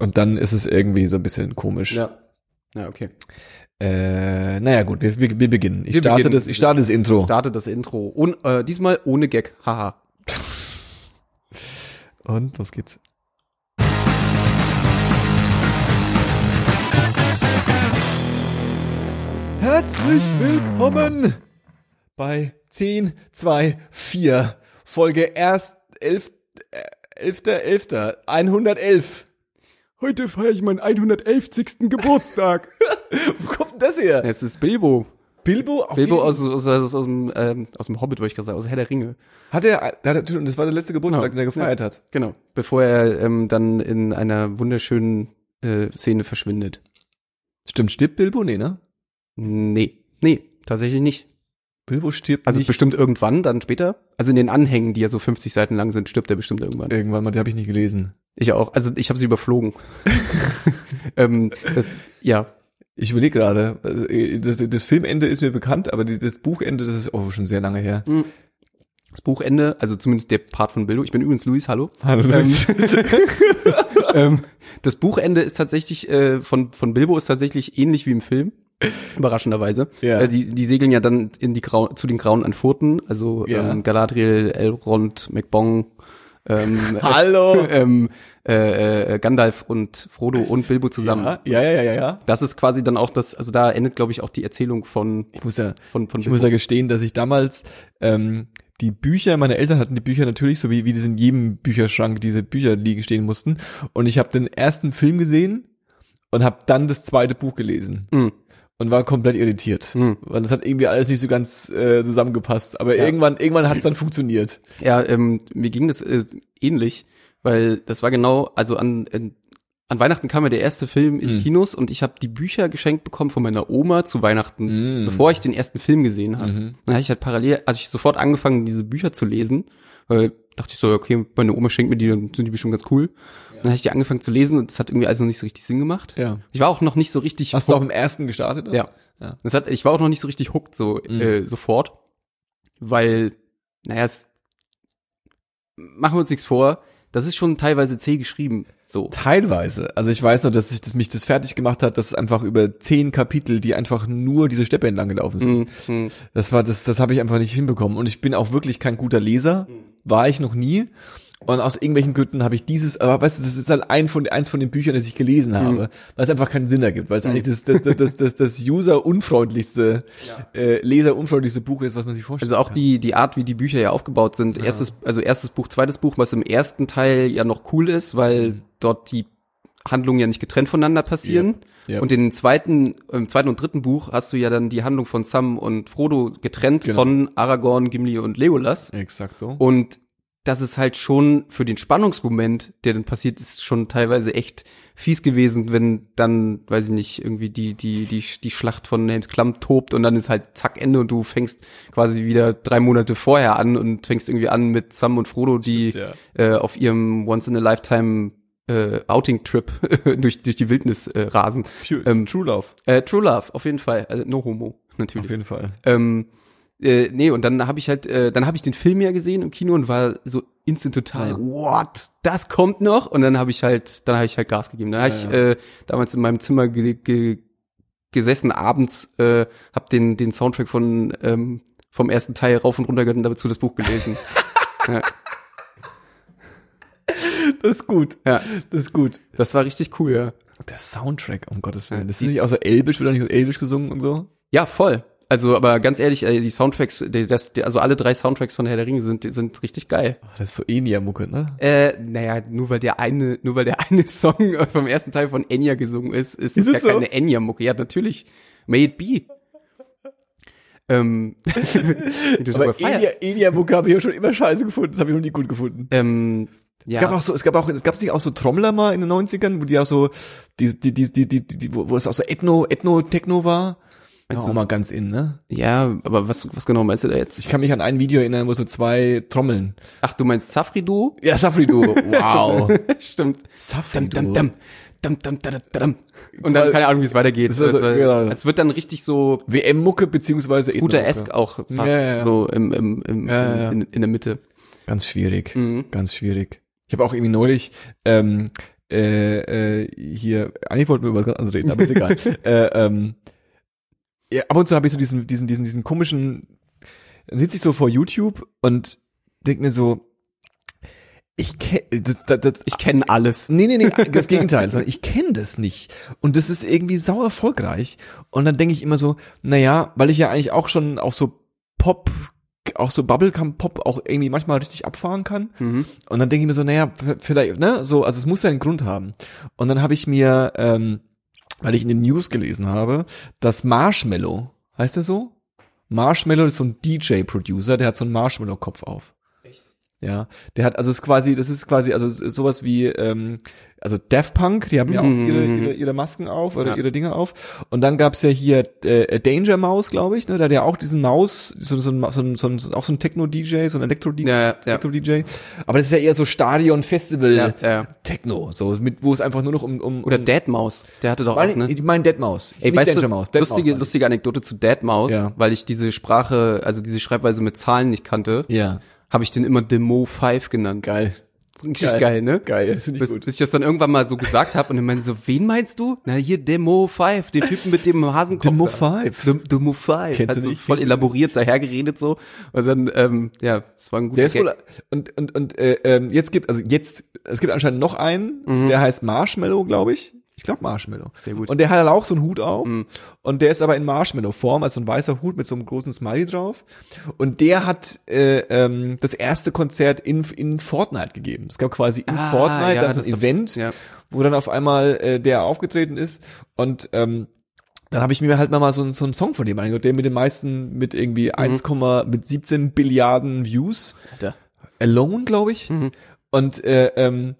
Und dann ist es irgendwie so ein bisschen komisch. Ja. Ja, okay. Äh, naja, gut, wir, wir, wir beginnen. Ich Wir starte beginnen. das, ich starte das Intro. Starte das Intro. Und, äh, diesmal ohne Gag. Haha. Und los geht's. Herzlich willkommen bei 10, 2, 4, Folge erst 11, äh, 11, 11, 111. Heute feiere ich meinen 111. Geburtstag. Wo kommt denn das her? es ist Bilbo. Bilbo? Auf Bilbo aus, aus, aus, aus, dem, ähm, aus dem Hobbit, wollte ich gerade sagen, aus Herr der Ringe. Hat er, hat er, das war der letzte Geburtstag, Genau. den er gefeiert hat. Genau. Bevor er ähm, dann in einer wunderschönen äh, Szene verschwindet. Stimmt, stirbt Bilbo? Nee, ne? Nee. Nee, tatsächlich nicht. Bilbo stirbt Also nicht. bestimmt irgendwann, dann später. Also in den Anhängen, die ja so 50 Seiten lang sind, stirbt er bestimmt irgendwann. Irgendwann mal, die habe ich nicht gelesen. Ich auch. Also ich habe sie überflogen. ähm, das, ja, Ich überlege gerade, das, das Filmende ist mir bekannt, aber das Buchende, das ist oh, schon sehr lange her. das Buchende, also zumindest der Part von Bilbo. Ich bin übrigens Luis, hallo. Hallo Luis. ähm, das Buchende ist tatsächlich äh, von von Bilbo ist tatsächlich ähnlich wie im Film. Überraschenderweise. Ja. Äh, die, die segeln ja dann in die Grau zu den Grauen Anfurten, also Ja. ähm, Galadriel, Elrond, McBong, ähm, Hallo. ähm, äh, äh, Gandalf und Frodo und Bilbo zusammen. Ja, ja, ja, ja, ja. Das ist quasi dann auch das, also da endet, glaube ich, auch die Erzählung von Ich muss ja, von von ich muss ja gestehen, dass ich damals ähm, die Bücher, meine Eltern hatten die Bücher natürlich, so wie, wie das in jedem Bücherschrank diese Bücher liegen stehen mussten. Und ich habe den ersten Film gesehen und habe dann das zweite Buch gelesen. Mm. Und war komplett irritiert, Mhm. weil das hat irgendwie alles nicht so ganz äh, zusammengepasst. Aber irgendwann, irgendwann hat es dann funktioniert. Ja, ähm, mir ging das äh, ähnlich, weil das war genau, also an, an, an Weihnachten kam ja der erste Film in die Mhm. Kinos und ich habe die Bücher geschenkt bekommen von meiner Oma zu Weihnachten, Mhm. bevor ich den ersten Film gesehen habe. Mhm. Dann habe ich halt parallel, also ich sofort angefangen, diese Bücher zu lesen, weil dachte ich so, okay, meine Oma schenkt mir die, dann sind die bestimmt ganz cool. Dann habe ich die angefangen zu lesen und es hat irgendwie alles noch nicht so richtig Sinn gemacht. Ja. Ich war auch noch nicht so richtig Hast du auch im ersten gestartet? Ja. Ja. Das hat, ich war auch noch nicht so richtig hooked so Mhm. äh, sofort, weil, naja, es, machen wir uns nichts vor, das ist schon teilweise zäh geschrieben. So. Teilweise. Also ich weiß noch, dass ich dass mich das fertig gemacht hat, dass es einfach über zehn Kapitel, die einfach nur diese Steppe entlang gelaufen sind. Mhm. Mhm. Das war das, das habe ich einfach nicht hinbekommen. Und ich bin auch wirklich kein guter Leser, war ich noch nie. Und aus irgendwelchen Gründen habe ich dieses, aber weißt du, das ist halt ein von, eins von den Büchern, das ich gelesen habe, weil es einfach keinen Sinn ergibt, weil es eigentlich das, das, das, das, das, user-unfreundlichste, äh, leser-unfreundlichste Buch ist, was man sich vorstellt. Also auch die, die Art, wie die Bücher ja aufgebaut sind. Erstes, also erstes Buch, zweites Buch, was im ersten Teil ja noch cool ist, weil Mhm. dort die Handlungen ja nicht getrennt voneinander passieren. Ja. Und in den zweiten, im zweiten und dritten Buch hast du ja dann die Handlung von Sam und Frodo getrennt Genau. von Aragorn, Gimli und Legolas. Exakt. Und das ist halt schon für den Spannungsmoment, der dann passiert, ist schon teilweise echt fies gewesen, wenn dann, weiß ich nicht, irgendwie die, die, die, die Schlacht von Helms Klamm tobt und dann ist halt zack Ende und du fängst quasi wieder drei Monate vorher an und fängst irgendwie an mit Sam und Frodo, die ja. äh, auf ihrem Once in a Lifetime äh, Outing-Trip durch, durch die Wildnis äh, rasen. Pure, ähm, True Love. Äh, True Love, auf jeden Fall. Also, no homo, natürlich. Auf jeden Fall. Ähm, äh, nee, und dann habe ich halt, äh, dann habe ich den Film ja gesehen im Kino und war so instant total, Ja. what? Das kommt noch? Und dann habe ich halt, dann habe ich halt Gas gegeben. Dann habe Ja, ich ja. äh, damals in meinem Zimmer ge ge gesessen abends, äh, habe den den Soundtrack von ähm, vom ersten Teil rauf und runter gehört und dazu das Buch gelesen. ja, Das ist gut. ja, Das ist gut. das war richtig cool, ja. Der Soundtrack, um Gottes Willen. Das ist nicht auch so elbisch, wird auch nicht so elbisch gesungen und so? Ja, voll. Also, aber ganz ehrlich, die Soundtracks, die, das, die, also alle drei Soundtracks von Herr der Ringe sind, sind richtig geil. Ach, das ist so Enya-Mucke, ne? Äh, naja, nur weil der eine, nur weil der eine Song vom ersten Teil von Enya gesungen ist, ist, Ist es ja so? keine Enya-Mucke. Ja, natürlich. May it be. ähm, Aber. Enya- Enya-Mucke habe ich ja schon immer scheiße gefunden. Das habe ich noch nie gut gefunden. ähm, ja. Es gab auch so, es gab auch, es gab nicht auch so Trommler mal in den 90ern, wo die auch so, die, die, die, die, die, die wo, wo es auch so Ethno, Ethno-Techno war. Ja, Meinst auch du- mal ganz in, ne? ja, aber was, was genau meinst du da jetzt? Ich kann mich an ein Video erinnern, wo so zwei trommeln. Ach, du meinst Safridu? Ja, Safri-Duo. Wow. Stimmt. Dum, Safri-Duo. dum, dum. Dum, dum, dum, dum. Und dann keine Ahnung, wie es weitergeht. Also- Also, genau. Es wird dann richtig so WM-Mucke beziehungsweise Scooter-esque Ethno-Mucke. auch fast Ja, ja, ja. so im, im, im, Ja, ja. In, in der Mitte. Ganz schwierig. Mhm. Ganz schwierig. Ich habe auch irgendwie neulich ähm, äh, äh, hier, eigentlich wollten wir über was ganz anderes reden, aber ist egal. äh, ähm, ja, ab und zu habe ich so diesen, diesen, diesen, diesen komischen, dann sitze ich so vor YouTube und denk mir so, ich kenne das, das, das, Ich kenne alles. Nee, nee, nee, das Gegenteil, sondern ich kenne das nicht. Und das ist irgendwie sau erfolgreich. Und dann denke ich immer so, naja, weil ich ja eigentlich auch schon auch so Pop, auch so Bubblegum Pop auch irgendwie manchmal richtig abfahren kann. Mhm. Und dann denke ich mir so, naja, vielleicht, ne, so, also es muss ja einen Grund haben. Und dann habe ich mir, ähm, weil ich in den News gelesen habe, dass Marshmallow, heißt der so? Marshmallow ist so ein DJ-Producer, der hat so einen Marshmallow-Kopf auf. Ja, der hat, also es ist quasi, das ist quasi, also sowas wie, ähm, also Daft Punk, die haben ja auch ihre, mhm. ihre, ihre Masken auf oder Ja. ihre Dinge auf. Und dann gab's ja hier äh, Danger Mouse, glaube ich, ne, da hat ja auch diesen Maus, so, so, so, so, ein, auch so ein Techno-DJ, so ein Elektro-DJ, Ja, ja. Elektro-DJ. Aber das ist ja eher so Stadion-Festival Ja, ja. Techno, so mit, wo es einfach nur noch um, um Oder um, Deadmaus, der hatte doch auch, meine, ne? ich meine Deadmaus. Ey, Nicht weißt Danger du, Mouse, Deadmaus lustige, ich. lustige Anekdote zu Deadmaus, Ja. weil ich diese Sprache, also diese Schreibweise mit Zahlen nicht kannte, Ja, habe ich den immer Demo 5 genannt. geil. Richtig Geil. geil, ne? Geil, das finde ich Bis, gut. bis ich das dann irgendwann mal so gesagt habe und dann meinte so, wen meinst du? Na hier Demo 5, den Typen mit dem Hasenkopf. Demo da. 5. Dem- Demo 5. Kennst du also nicht? voll elaboriert dahergeredet so. Und dann, ähm, ja, es war ein guter Der ist wohl und und und äh, ähm, jetzt gibt also jetzt es gibt anscheinend noch einen, der heißt Marshmallow, glaube ich. Ich glaube Marshmallow. Sehr gut. Und der hat halt auch so einen Hut auf und der ist aber in Marshmallow-Form, also ein weißer Hut mit so einem großen Smiley drauf. Und der hat äh, ähm, das erste Konzert in in Fortnite gegeben. Es gab quasi in Ah, Fortnite ja, dann so ein Event, ja. wo dann auf einmal äh, der aufgetreten ist und ähm, dann habe ich mir halt mal so, einen- so einen Song von dem angehört, der mit den meisten mit irgendwie Mhm. 1, mit 17 Billiarden Views Alter. Alone, glaube ich. Mhm. Und äh, ähm,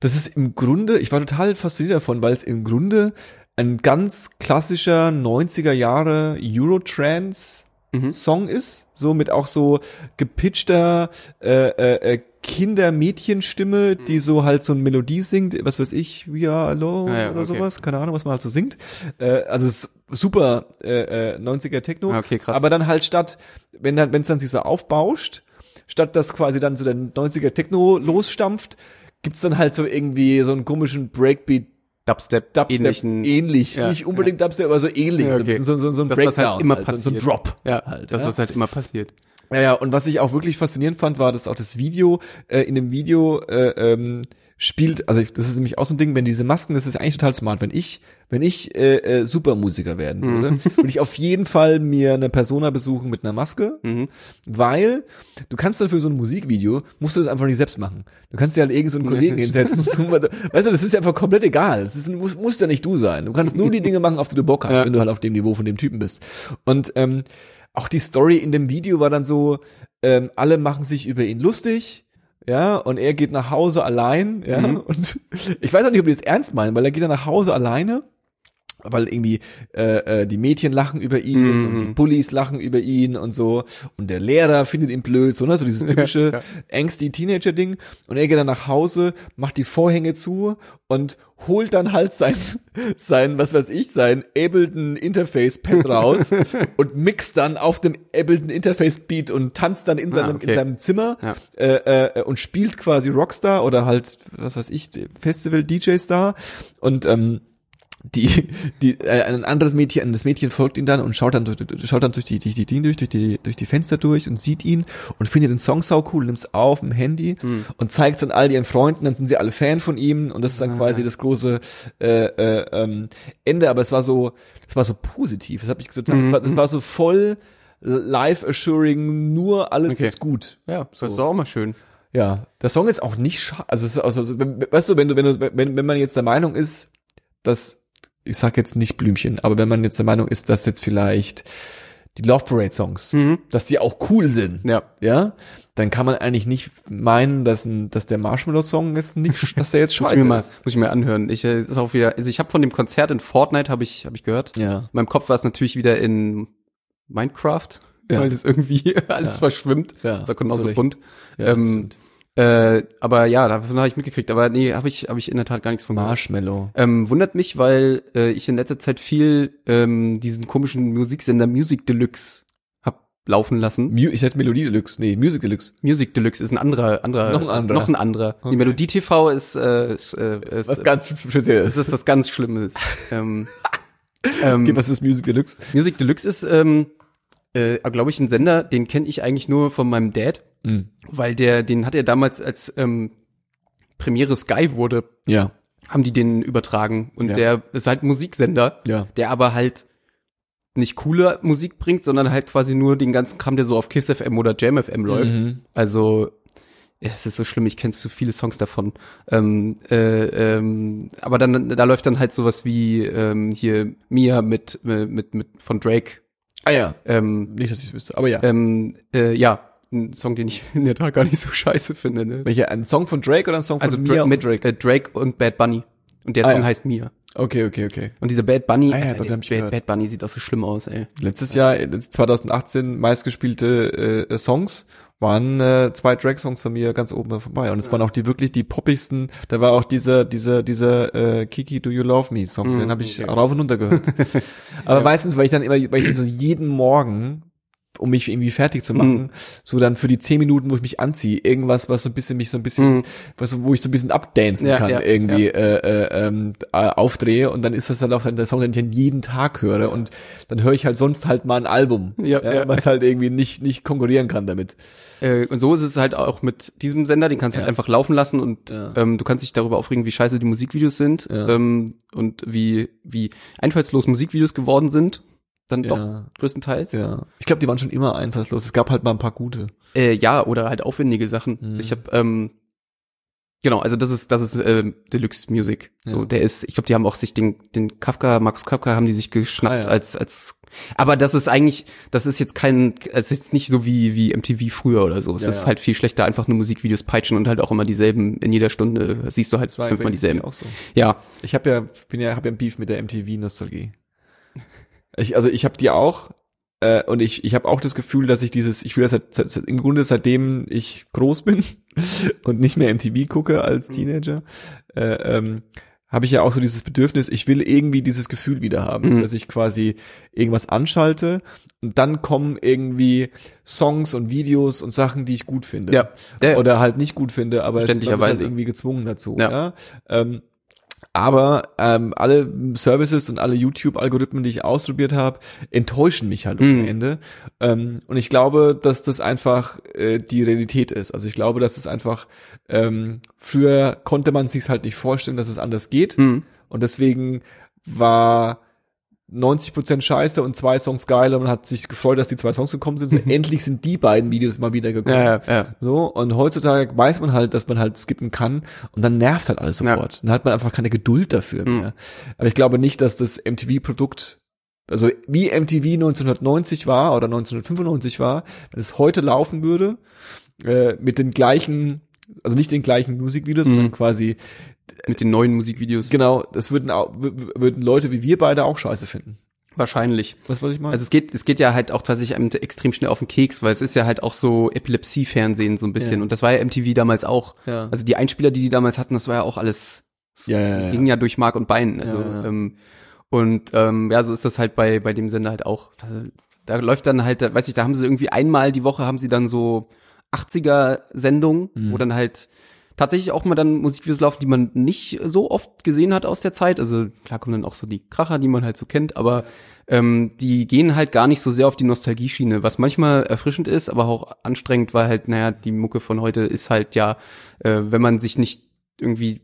das ist im Grunde, ich war total fasziniert davon, weil es im Grunde ein ganz klassischer 90er Jahre Eurotrance Mhm. Song ist, so mit auch so gepitchter äh, äh, äh, Kinder-Mädchenstimme, die so halt so eine Melodie singt, was weiß ich, We Are Alone Ah ja, oder okay. sowas, keine Ahnung, was man halt so singt. Äh, also super äh, äh, 90er Techno, Ah, okay, krass. aber dann halt statt, wenn dann, wenn es dann sich so aufbauscht, statt dass quasi dann so der 90er Techno losstampft, gibt's dann halt so irgendwie so einen komischen Breakbeat Dubstep, Dubstep ähnlichen. ähnlich, Ja, nicht unbedingt Dubstep, aber so ähnlich, Ja, okay. so, so, so ein Das, Breakdown, was halt immer halt, passiert. so ein Drop Ja, halt. das, ja. was halt immer passiert. Ja, ja, und was ich auch wirklich faszinierend fand, war, dass auch das Video, äh, in dem Video äh, ähm, spielt, also ich, das ist nämlich auch so ein Ding, wenn diese Masken, das ist eigentlich total smart. Wenn ich, wenn ich äh, äh, Supermusiker werden würde, würde ich auf jeden Fall mir eine Persona besuchen mit einer Maske, weil du kannst dann für so ein Musikvideo, musst du das einfach nicht selbst machen. Du kannst dir halt irgend so einen Kollegen hinsetzen. und du- weißt du, das ist ja einfach komplett egal. Das ist, muss, muss ja nicht du sein. Du kannst nur die Dinge machen, auf die du Bock hast, Ja. wenn du halt auf dem Niveau von dem Typen bist. Und ähm, auch die Story in dem Video war dann so, ähm, alle machen sich über ihn lustig, ja, und er geht nach Hause allein, ja, und ich weiß auch nicht, ob die das ernst meinen, weil er geht dann nach Hause alleine, weil irgendwie äh, äh, die Mädchen lachen über ihn und die Bullies lachen über ihn und so und der Lehrer findet ihn blöd, so, ne, so dieses typische Ja. angsty Teenager-Ding und er geht dann nach Hause, macht die Vorhänge zu und holt dann halt sein, sein, was weiß ich, sein Ableton Interface Pad raus und mixt dann auf dem Ableton Interface Beat und tanzt dann in seinem, okay. in seinem Zimmer Ja. äh, äh, und spielt quasi Rockstar oder halt, was weiß ich, Festival DJ Star und ähm, die, die, äh, ein anderes Mädchen, das Mädchen folgt ihm dann und schaut dann durch, schaut dann durch die, durch die, durch, durch die, durch die Fenster durch und sieht ihn und findet den Song sau cool, nimmt's auf im Handy und zeigt's dann all ihren Freunden, dann sind sie alle Fan von ihm und das ist dann quasi das große äh, äh, ähm, Ende, aber es war so, es war so positiv, das habe ich gesagt, das war, das war so voll live assuring, nur alles Okay. ist gut. Ja, das ist doch auch mal schön. Ja, der Song ist auch nicht schade. Also, es ist, also, also weißt du, wenn du, wenn du, wenn, wenn man jetzt der Meinung ist, dass, ich sag jetzt nicht Blümchen, aber wenn man jetzt der Meinung ist, dass jetzt vielleicht die Love Parade Songs, dass die auch cool sind, Ja. ja, dann kann man eigentlich nicht meinen, dass, ein, dass der Marshmallow Song jetzt nicht, dass der jetzt Muss ich scheiße mir mal, muss ich mir anhören. Ich, äh, ist auch wieder, also ich habe von dem Konzert in Fortnite habe ich, habe ich gehört. Ja. In meinem Kopf war es natürlich wieder in Minecraft, Ja. weil das irgendwie alles Ja. verschwimmt. Ja, Das ist auch genauso Recht. bunt. Ja, ähm. Äh, aber ja, davon habe ich mitgekriegt. Aber nee, habe ich, habe ich in der Tat gar nichts von. Marshmallow. Ähm, wundert mich, weil äh, ich in letzter Zeit viel ähm, diesen komischen Musiksender Music Deluxe hab laufen lassen. Mu ich hätte Melodie Deluxe, nee, Music Deluxe. Music Deluxe ist ein anderer, anderer, Noch ein anderer. Noch ein anderer. Die Melodie TV ist, äh, ist, äh, ist Was ganz spezielles. das ist was ganz Schlimmes. ähm, ähm, Okay, was ist Music Deluxe? Music Deluxe ist, ähm, äh, glaube ich, ein Sender, den kenne ich eigentlich nur von meinem Dad, Mhm. weil der, den hat er damals als ähm, Premiere Sky wurde, Ja. haben die den übertragen und Ja. der ist halt Musiksender, Ja. der aber halt nicht coole Musik bringt, sondern halt quasi nur den ganzen Kram, der so auf Kiss FM oder Jam FM läuft. Mhm. Also ja, es ist so schlimm, ich kenne so viele Songs davon. Ähm, äh, ähm, aber dann da läuft dann halt sowas wie ähm, hier Mia mit äh, mit mit von Drake. Ah ja. Ähm, Nicht, dass ich es wüsste, aber ja. ähm, äh, ja, ein Song, den ich in der Tat gar nicht so scheiße finde. Ne? Welcher, ein Song von Drake oder ein Song von Also Dra mit Drake? Äh, Drake und Bad Bunny. Und der Ah, Song ja. heißt Mia. Okay, okay, okay. Und dieser Bad Bunny, Ah ja, Alter, Bad, gehört. Bad Bunny sieht auch so schlimm aus, ey. Letztes Jahr, äh, 2018, meistgespielte äh, Songs waren äh, zwei Drake-Songs von mir ganz oben vorbei. Und es waren auch die wirklich die poppigsten. Da war auch dieser, dieser, dieser äh, Kiki Do You Love Me Song. Mm, Den habe ich okay. rauf und runter gehört. Aber meistens, weil ich dann immer, weil ich dann so jeden Morgen um mich irgendwie fertig zu machen, Mm. so dann für die zehn Minuten, wo ich mich anziehe, irgendwas, was so ein bisschen mich so ein bisschen, Mm. was, wo ich so ein bisschen abdancen Ja, kann, ja, irgendwie Äh, äh, ähm, äh, aufdrehe und dann ist das dann auch dann der Song, den ich dann jeden Tag höre und dann höre ich halt sonst halt mal ein Album, Ja, ja. was halt irgendwie nicht nicht konkurrieren kann damit. Äh, und so ist es halt auch mit diesem Sender, den kannst du halt einfach laufen lassen und Ja. ähm, du kannst dich darüber aufregen, wie scheiße die Musikvideos sind Ja. ähm, und wie, wie einfallslos Musikvideos geworden sind. Dann doch Ja. größtenteils. Ja. Ich glaube, die waren schon immer einfallslos. Es gab halt mal ein paar gute. Äh, ja, oder halt aufwendige Sachen. Mhm. Ich habe ähm, Genau, also das ist das ist ähm, Deluxe Music. So, Ja. der ist, ich glaube, die haben auch sich den den Kafka, Markus Kafka haben die sich geschnappt Ah, ja. als als aber das ist eigentlich, das ist jetzt kein, es ist jetzt nicht so wie wie MTV früher oder so. Es Ja, ist halt viel schlechter, einfach nur Musikvideos peitschen und halt auch immer dieselben in jeder Stunde siehst du halt fünfmal dieselben. auch so. Ja, Ich habe ja bin ja habe ja ein Beef mit der MTV Nostalgie. Ich, also ich habe die auch äh, und ich ich habe auch das Gefühl, dass ich dieses ich will das seit, seit, im Grunde seitdem ich groß bin und nicht mehr MTV gucke als Teenager, äh, ähm, habe ich ja auch so dieses Bedürfnis, ich will irgendwie dieses Gefühl wieder haben, Mhm. dass ich quasi irgendwas anschalte und dann kommen irgendwie Songs und Videos und Sachen, die ich gut finde. Ja. Ja, ja. Oder halt nicht gut finde, aber wird Verständlicherweise. halt irgendwie gezwungen dazu. Ja. Ja. Ähm, aber ähm, alle Services und alle YouTube-Algorithmen, die ich ausprobiert habe, enttäuschen mich halt Mhm. am Ende. Ähm, und ich glaube, dass das einfach äh, die Realität ist. Also ich glaube, dass es einfach ähm, früher konnte man sich halt nicht vorstellen, dass es anders geht. Mhm. Und deswegen war 90% scheiße und zwei Songs geil und man hat sich gefreut, dass die zwei Songs gekommen sind. So, endlich sind die beiden Videos mal wieder gekommen. Mhm. ja, ja, ja. So, und heutzutage weiß man halt, dass man halt skippen kann und dann nervt halt alles sofort. Dann hat man einfach keine Geduld dafür Mhm. mehr. Aber ich glaube nicht, dass das MTV-Produkt, also wie MTV 1990 war oder 1995 war, wenn es heute laufen würde, äh, mit den gleichen, also nicht den gleichen Musikvideos, Mhm. sondern quasi, Mit den neuen Musikvideos. genau, das würden auch, würden Leute wie wir beide auch scheiße finden. Wahrscheinlich. Du, was ich meine? Also es geht, es geht ja halt auch tatsächlich einem extrem schnell auf den Keks, weil es ist ja halt auch so Epilepsie-Fernsehen so ein bisschen. Ja. Und das war ja MTV damals auch. Ja. Also die Einspieler, die die damals hatten, das war ja auch alles, Ja, ja, ja. ging ja durch Mark und Bein. Also. Ähm, und ähm, ja, so ist das halt bei, bei dem Sender halt auch. Also, da läuft dann halt, da, weiß ich, da haben sie irgendwie einmal die Woche haben sie dann so 80er-Sendungen, Mhm. wo dann halt tatsächlich auch mal dann Musikvideos laufen, die man nicht so oft gesehen hat aus der Zeit. Also klar kommen dann auch so die Kracher, die man halt so kennt, aber ähm, die gehen halt gar nicht so sehr auf die Nostalgie-Schiene, was manchmal erfrischend ist, aber auch anstrengend, weil halt, naja, die Mucke von heute ist halt ja, äh, wenn man sich nicht irgendwie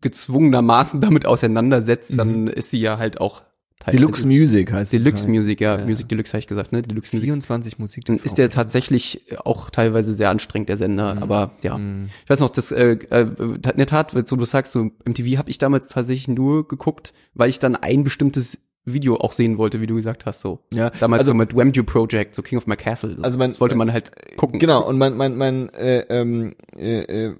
gezwungenermaßen damit auseinandersetzt, dann ist sie ja halt auch Deluxe Music heißt die Deluxe Frage. Music, ja, Ja. Music Deluxe habe ich gesagt, ne? Deluxe Music. 24 Musik. Dann ist der tatsächlich auch teilweise sehr anstrengend, der Sender. Aber ja, ich weiß noch, das äh, äh, in der Tat, so du sagst, so MTV habe ich damals tatsächlich nur geguckt, weil ich dann ein bestimmtes Video auch sehen wollte, wie du gesagt hast, so. Ja, Damals also- so mit Wemju Project, so King of My Castle. So. Also mein- das wollte man halt gucken. Genau, und mein, mein, mein äh, ähm, äh, äh,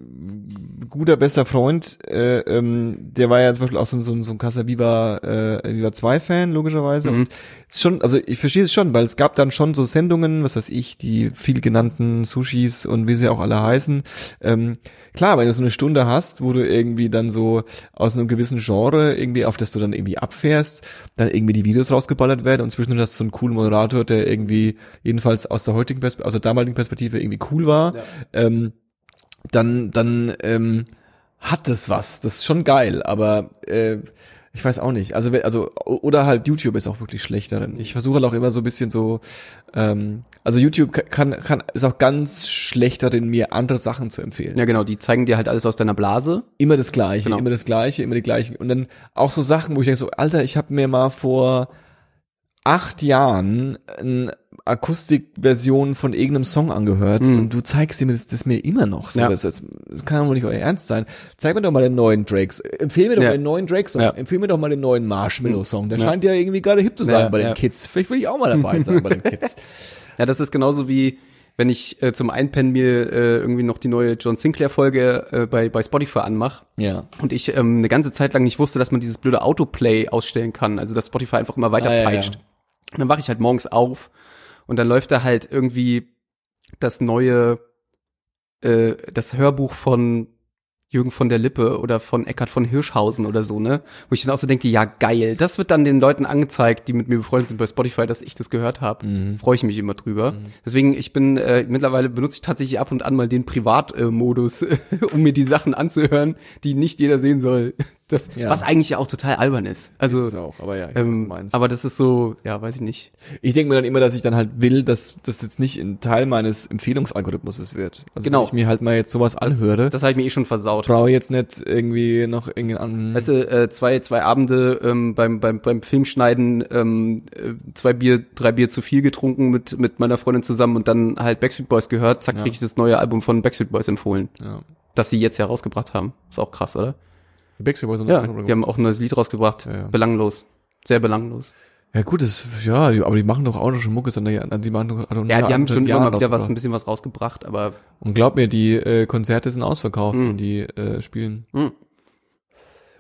guter bester Freund, äh, ähm, der war ja zum Beispiel auch so, ein- so, ein- so ein Casa Viva, äh, Viva 2 Fan, logischerweise. Mhm. Und ist schon, also ich verstehe es schon, weil es gab dann schon so Sendungen, was weiß ich, die viel genannten Sushis und wie sie auch alle heißen. Ähm, klar, wenn du so eine Stunde hast, wo du irgendwie dann so aus einem gewissen Genre irgendwie, auf das du dann irgendwie abfährst, dann irgendwie die Videos rausgeballert werden und zwischendurch hast du so einen coolen Moderator, der irgendwie jedenfalls aus der heutigen Perspektive, aus der damaligen Perspektive irgendwie cool war, Ja. ähm, dann, dann ähm, hat das was. Das ist schon geil, aber äh, ich weiß auch nicht. Also, also oder halt YouTube ist auch wirklich schlecht darin. Ich versuche halt auch immer so ein bisschen so, ähm, also YouTube ka- kann, kann ist auch ganz schlecht darin, mir andere Sachen zu empfehlen. Ja, genau, die zeigen dir halt alles aus deiner Blase. Immer das Gleiche, Genau. immer das Gleiche, immer die gleichen. Und dann auch so Sachen, wo ich denke so, Alter, ich habe mir mal vor acht Jahren eine Akustikversion von irgendeinem Song angehört Mhm. und du zeigst mir das, das mir immer noch. So, Ja. das, das, kann doch nicht euer Ernst sein. Zeig mir doch mal den neuen Drakes. Empfehl mir doch Ja. mal den neuen Drake-Song. Ja. Empfehl mir doch mal den neuen Marshmallow-Song. Der Ja. scheint ja irgendwie gerade hip zu sein bei den. Kids. Vielleicht will ich auch mal dabei sein bei den Kids. Ja, das ist genauso wie wenn ich äh, zum Einpennen mir äh, irgendwie noch die neue John Sinclair Folge äh, bei bei Spotify anmach Ja. und ich ähm, eine ganze Zeit lang nicht wusste, dass man dieses blöde Autoplay ausstellen kann, also dass Spotify einfach immer weiter Ah, ja, ja. peitscht. Und dann wache ich halt morgens auf und dann läuft da halt irgendwie das neue äh, das Hörbuch von Jürgen von der Lippe oder von Eckhard von Hirschhausen oder so, ne? Wo ich dann auch so denke, ja geil, das wird dann den Leuten angezeigt, die mit mir befreundet sind bei Spotify, dass ich das gehört habe. Mhm. Freue ich mich immer drüber. Deswegen, ich bin äh, mittlerweile benutze ich tatsächlich ab und an mal den Privatmodus, um mir die Sachen anzuhören, die nicht jeder sehen soll. Das, Ja. was eigentlich ja auch total albern ist. Also ist es auch, aber ja, ähm, aber das ist so, ja, weiß ich nicht. Ich denke mir dann immer, dass ich dann halt will, dass das jetzt nicht ein Teil meines Empfehlungsalgorithmuses wird. Also Genau. wenn ich mir halt mal jetzt sowas anhöre, Das habe ich mir eh schon versaut. brauche jetzt nicht irgendwie noch irgendwie an. Weißt du, äh, zwei, zwei Abende ähm, beim, beim, beim Filmschneiden, ähm, äh, zwei Bier, drei Bier zu viel getrunken mit, mit meiner Freundin zusammen und dann halt Backstreet Boys gehört, zack, Ja. krieg ich das neue Album von Backstreet Boys empfohlen, ja. das sie jetzt ja rausgebracht haben. Ist auch krass, oder? Die Backstreet Boys sind Ja, die haben auch ein neues Lied rausgebracht. Ja, ja. Belanglos. Sehr belanglos. ja gut, das ja, aber die machen doch auch noch schon Mucke, sondern die machen doch also Ja, die haben schon immer wieder was, ein bisschen was rausgebracht, aber Und glaub mir, die äh, Konzerte sind ausverkauft Mhm. und die äh, spielen.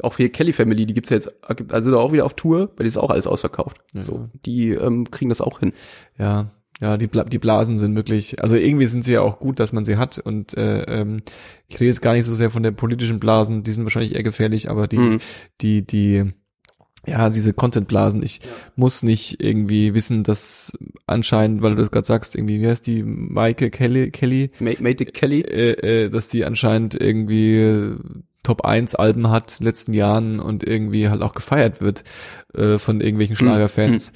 auch hier Kelly Family, die gibt's ja jetzt, also da auch wieder auf Tour, weil die ist auch alles ausverkauft. Ja. So, die ähm, kriegen das auch hin. Ja, ja, die, Bla die Blasen sind wirklich, also irgendwie sind sie ja auch gut, dass man sie hat und äh, ähm, ich rede jetzt gar nicht so sehr von der politischen Blasen, die sind wahrscheinlich eher gefährlich, aber die, Mhm. die, die, ja, diese Content-Blasen. Ich muss nicht irgendwie wissen, dass anscheinend, weil du das gerade sagst, irgendwie, wie heißt die, Maike Kelly, Kelly, Ma- Mate Kelly, äh, äh, dass die anscheinend irgendwie Top 1 Alben hat in den letzten Jahren und irgendwie halt auch gefeiert wird äh, von irgendwelchen Schlagerfans.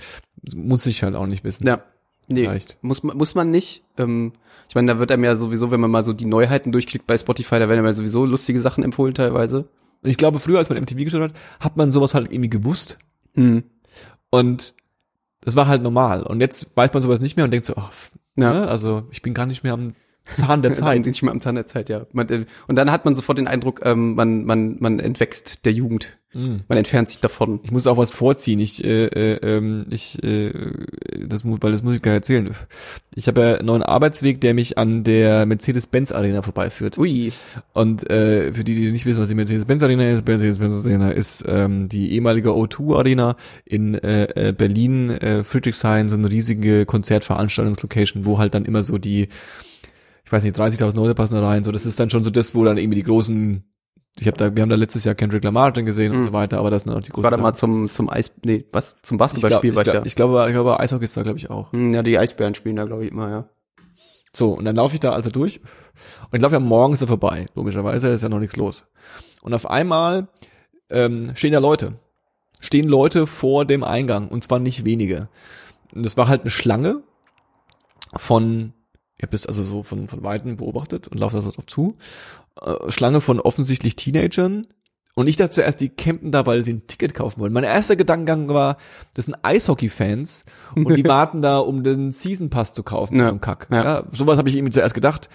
Muss ich halt auch nicht wissen. ja, nee, Vielleicht. muss man, muss man nicht. Ähm, ich meine, da wird einem ja sowieso, wenn man mal so die Neuheiten durchklickt bei Spotify, da werden einem ja sowieso lustige Sachen empfohlen teilweise. Und ich glaube, früher, als man MTV geschaut hat, hat man sowas halt irgendwie gewusst. Mhm. Und das war halt normal. Und jetzt weiß man sowas nicht mehr und denkt so, ach, Ja. ne? also ich bin gar nicht mehr am Zahn der Zeit. ich mal am Zahn der Zeit, ja. Man, äh, und dann hat man sofort den Eindruck, ähm, man, man, man entwächst der Jugend. Mhm. Man entfernt sich davon. Ich muss auch was vorziehen. Ich, äh, äh, ähm, ich, äh, das muss, weil das muss ich gar nicht erzählen. Ich habe ja einen neuen Arbeitsweg, der mich an der Mercedes-Benz Arena vorbeiführt. Ui. Und äh, für die, die nicht wissen, was die Mercedes-Benz Arena ist, Mercedes-Benz Arena ist ähm, die ehemalige O2 Arena in äh, äh, Berlin, äh, Friedrichshain, so eine riesige Konzertveranstaltungslocation, wo halt dann immer so die, ich weiß nicht, 30.000 Leute passen da rein. So, das ist dann schon so das, wo dann irgendwie die großen ich habe da, wir haben da letztes Jahr Kendrick Lamar drin gesehen und Mhm. so weiter, aber das sind auch die großen. War da Sachen. mal zum, zum Eis, nee, was, zum Basketballspiel ich glaub, da. ich glaube, ich glaube, Eishockey ist da, glaube ich, auch. Hm, Ja, die Eisbären spielen da, glaube ich, immer, ja. So, und dann laufe ich da also durch und ich laufe ja morgens da vorbei. Logischerweise ist ja noch nichts los. Und auf einmal ähm, stehen da Leute. Stehen Leute vor dem Eingang und zwar nicht wenige. Und das war halt eine Schlange von, ich habe das also so von, von Weitem beobachtet und laufe da so drauf zu. Äh, Schlange von offensichtlich Teenagern. Und ich dachte zuerst, die campen da, weil sie ein Ticket kaufen wollen. Mein erster Gedankengang war, das sind Eishockey-Fans und die warten da, um den Season Pass zu kaufen. Ja. Kack. Ja. Ja. sowas habe ich irgendwie zuerst gedacht.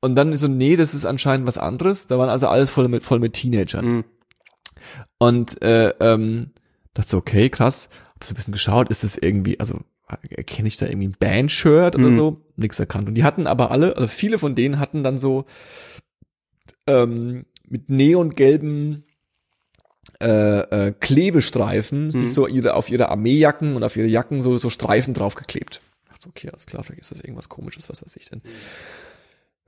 Und dann so, nee, das ist anscheinend was anderes. Da waren also alles voll mit, voll mit Teenagern. Mhm. Und äh, ähm, dachte so, okay, krass. Hab so ein bisschen geschaut, ist das irgendwie, also erkenne ich da irgendwie ein Bandshirt oder Mhm. so? Nix erkannt. Und die hatten aber alle, also viele von denen hatten dann so ähm, mit neongelben äh, äh, Klebestreifen Mhm. sich so ihre auf ihre Armeejacken und auf ihre Jacken so so Streifen draufgeklebt. Dachte, okay, alles klar, vielleicht ist das irgendwas komisches, was weiß ich denn.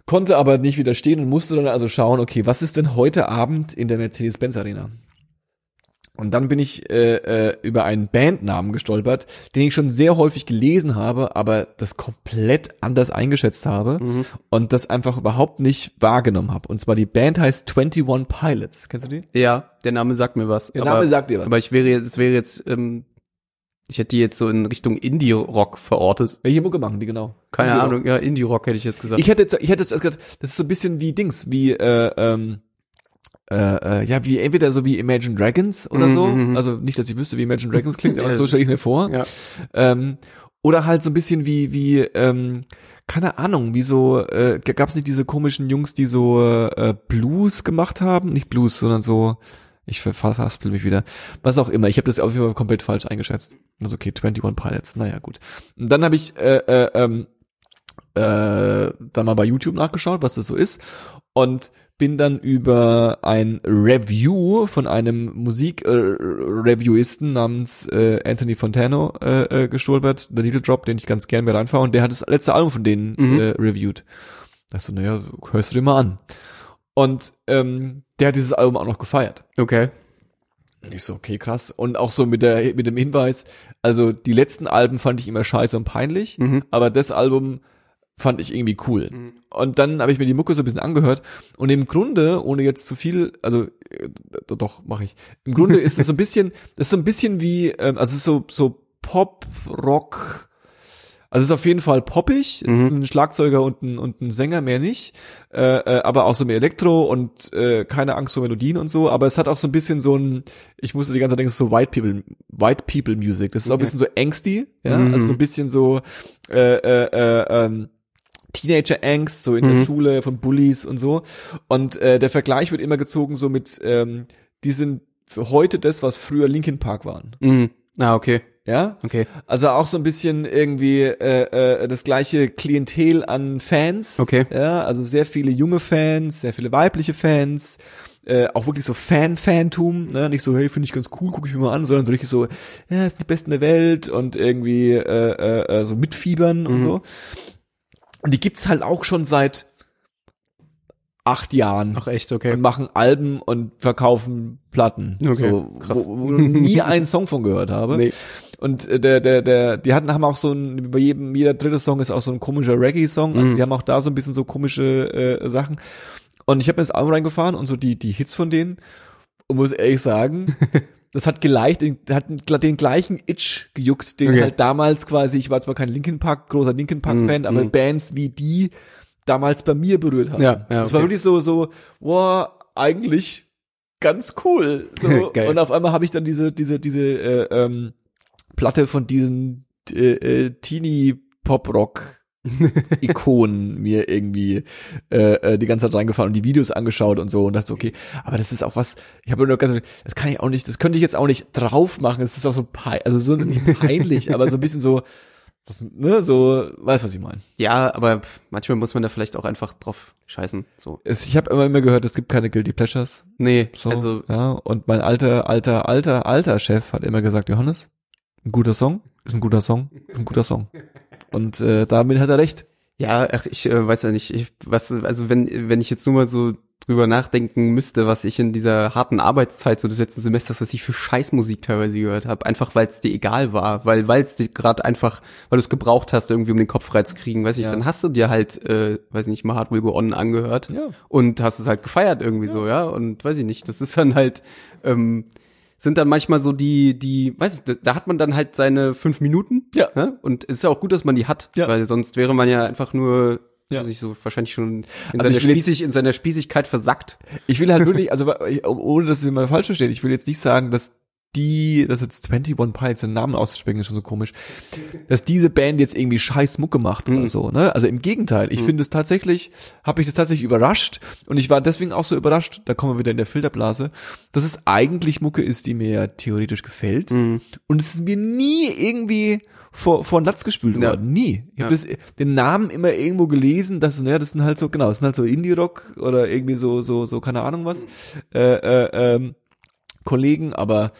Konnte aber nicht widerstehen und musste dann also schauen, okay, was ist denn heute Abend in der Mercedes-Benz Arena? Und dann bin ich äh, äh, über einen Bandnamen gestolpert, den ich schon sehr häufig gelesen habe, aber das komplett anders eingeschätzt habe Mhm. und das einfach überhaupt nicht wahrgenommen habe. Und zwar die Band heißt 21 Pilots. Kennst du die? Ja, der Name sagt mir was. Der Name sagt dir was. Aber ich wäre jetzt, es wäre jetzt, ähm, ich hätte die jetzt so in Richtung Indie-Rock verortet. Welche Mucke machen die genau? Keine Indie-Rock. Ahnung, ja, Indie-Rock hätte ich jetzt gesagt. Ich hätte jetzt, ich hätte jetzt gedacht, das ist so ein bisschen wie Dings, wie äh, ähm, äh, äh, ja, wie entweder so wie Imagine Dragons oder Mhm, so. mhm. Also nicht, dass ich wüsste, wie Imagine Dragons klingt, aber so stelle ich mir vor. ja. Ähm, oder halt so ein bisschen wie, wie, ähm, keine Ahnung, wie so, äh, gab es nicht diese komischen Jungs, die so äh, Blues gemacht haben? Nicht Blues, sondern so, ich verfaspel mich wieder. Was auch immer, ich habe das auf jeden Fall komplett falsch eingeschätzt. Also okay, 21 Pilots, naja, gut. Und dann habe ich äh, äh, ähm, äh, dann mal bei YouTube nachgeschaut, was das so ist. Und bin dann über ein Review von einem Musik-Reviewisten namens äh, Anthony Fontano äh, äh, gestolpert, The Needle Drop, den ich ganz gern mir reinfahre. Und der hat das letzte Album von denen Mhm. äh, reviewed. Da so, naja, hörst du dir mal an. Und ähm, der hat dieses Album auch noch gefeiert. Okay. Und ich so, okay, krass. Und auch so mit der mit dem Hinweis, also die letzten Alben fand ich immer scheiße und peinlich, Mhm. aber das Album fand ich irgendwie cool. Und dann habe ich mir die Mucke so ein bisschen angehört und im Grunde, ohne jetzt zu viel, also äh, doch mache ich. Im Grunde ist es so ein bisschen, das ist so ein bisschen wie, ähm, also es ist so so Pop Rock. Also es ist auf jeden Fall poppig, es Mhm. ist ein Schlagzeuger und ein, und ein Sänger, mehr nicht, äh, äh, aber auch so mehr Elektro und äh, keine Angst vor Melodien und so, aber es hat auch so ein bisschen so ein, ich musste die ganze Zeit denken, es ist so White People, White People Music, das ist auch ein bisschen so angsty, ja, Mhm. also so ein bisschen so äh, äh, äh, ähm, Teenager-Angst, so in Mhm. der Schule von Bullies und so. Und äh, der Vergleich wird immer gezogen so mit, ähm, die sind für heute das, was früher Linkin Park waren. Mhm. Ah, okay. Ja? Okay. Also auch so ein bisschen irgendwie äh, äh, das gleiche Klientel an Fans. Okay. Ja, also sehr viele junge Fans, sehr viele weibliche Fans. Äh, auch wirklich so Fan-Fantum, ne? nicht so, hey, finde ich ganz cool, gucke ich mir mal an, sondern so richtig so, ja, die Besten der Welt und irgendwie äh, äh, äh, so mitfiebern und Mhm. so. Und die gibt's halt auch schon seit acht Jahren Ach echt, okay. und machen Alben und verkaufen Platten. Okay, so, krass. Wo, wo nie einen Song von gehört habe. Nee. Und äh, der, der, der, die hatten, haben auch so ein, bei jedem, jeder dritte Song ist auch so ein komischer Reggae-Song. Also Mhm. die haben auch da so ein bisschen so komische äh, Sachen. Und ich habe mir das Album reingefahren und so die, die Hits von denen und muss ehrlich sagen, das hat geleicht, hat den gleichen Itch gejuckt, den Okay. halt damals quasi, ich war zwar kein Linkin Park, großer Linkin Park Fan, Mhm, aber mhm. Bands wie die damals bei mir berührt haben. Ja, ja, Das war okay. wirklich so, so, wow, eigentlich ganz cool. So. Und auf einmal habe ich dann diese, diese, diese äh, ähm, Platte von diesen äh, äh, Teenie-Pop-Rock Ikonen mir irgendwie äh, äh, die ganze Zeit reingefahren und die Videos angeschaut und so und dachte so, okay, aber das ist auch was, ich habe nur ganz, das kann ich auch nicht, das könnte ich jetzt auch nicht drauf machen, das ist auch so pein, also so nicht peinlich, aber so ein bisschen so, das, ne, so, weißt was ich meine. Ja, aber manchmal muss man da vielleicht auch einfach drauf scheißen. So. Es, ich habe immer, immer gehört, es gibt keine Guilty Pleasures, Nee, so, also ja, und mein alter, alter, alter, alter Chef hat immer gesagt, Johannes, ein guter Song ist ein guter Song, ist ein guter Song. Und äh, damit hat er recht. Ja, ach, ich äh, weiß ja nicht, ich, was, also wenn, wenn ich jetzt nur mal so drüber nachdenken müsste, was ich in dieser harten Arbeitszeit so des letzten Semesters, was ich für Scheißmusik teilweise gehört habe, einfach weil es dir egal war, weil weil es dir gerade einfach, weil du es gebraucht hast, irgendwie um den Kopf frei zu kriegen, weiß ich, Ja. dann hast du dir halt, äh, weiß ich nicht, My Heart Will Go On angehört Ja. und hast es halt gefeiert irgendwie so, ja, und weiß ich nicht, das ist dann halt, ähm, sind dann manchmal so die, die, weiß ich, da, hat man dann halt seine fünf Minuten. Ja. Ne? Und es ist ja auch gut, dass man die hat, Ja. weil sonst wäre man ja einfach nur, Ja. weiß ich so, wahrscheinlich schon in, Also seiner, Spießig, in seiner Spießigkeit versackt. Ich will halt wirklich, also ich- ohne dass ihr mal falsch versteht, ich will jetzt nicht sagen, dass die, das jetzt 21 Pilots, den Namen auszusprechen ist schon so komisch, dass diese Band jetzt irgendwie scheiß Mucke macht oder Mhm. so, ne? Also im Gegenteil, ich finde es tatsächlich, habe ich das tatsächlich überrascht und ich war deswegen auch so überrascht, da kommen wir wieder in der Filterblase, dass es eigentlich Mucke ist, die mir ja theoretisch gefällt Mhm. und es ist mir nie irgendwie vor, vor den Latz gespült Ja. worden. Nie. Ich Ja. habe das den Namen immer irgendwo gelesen, dass, naja, das sind halt so, genau, das sind halt so Indie-Rock oder irgendwie so, so, so, keine Ahnung was, äh, äh, ähm, Kollegen, aber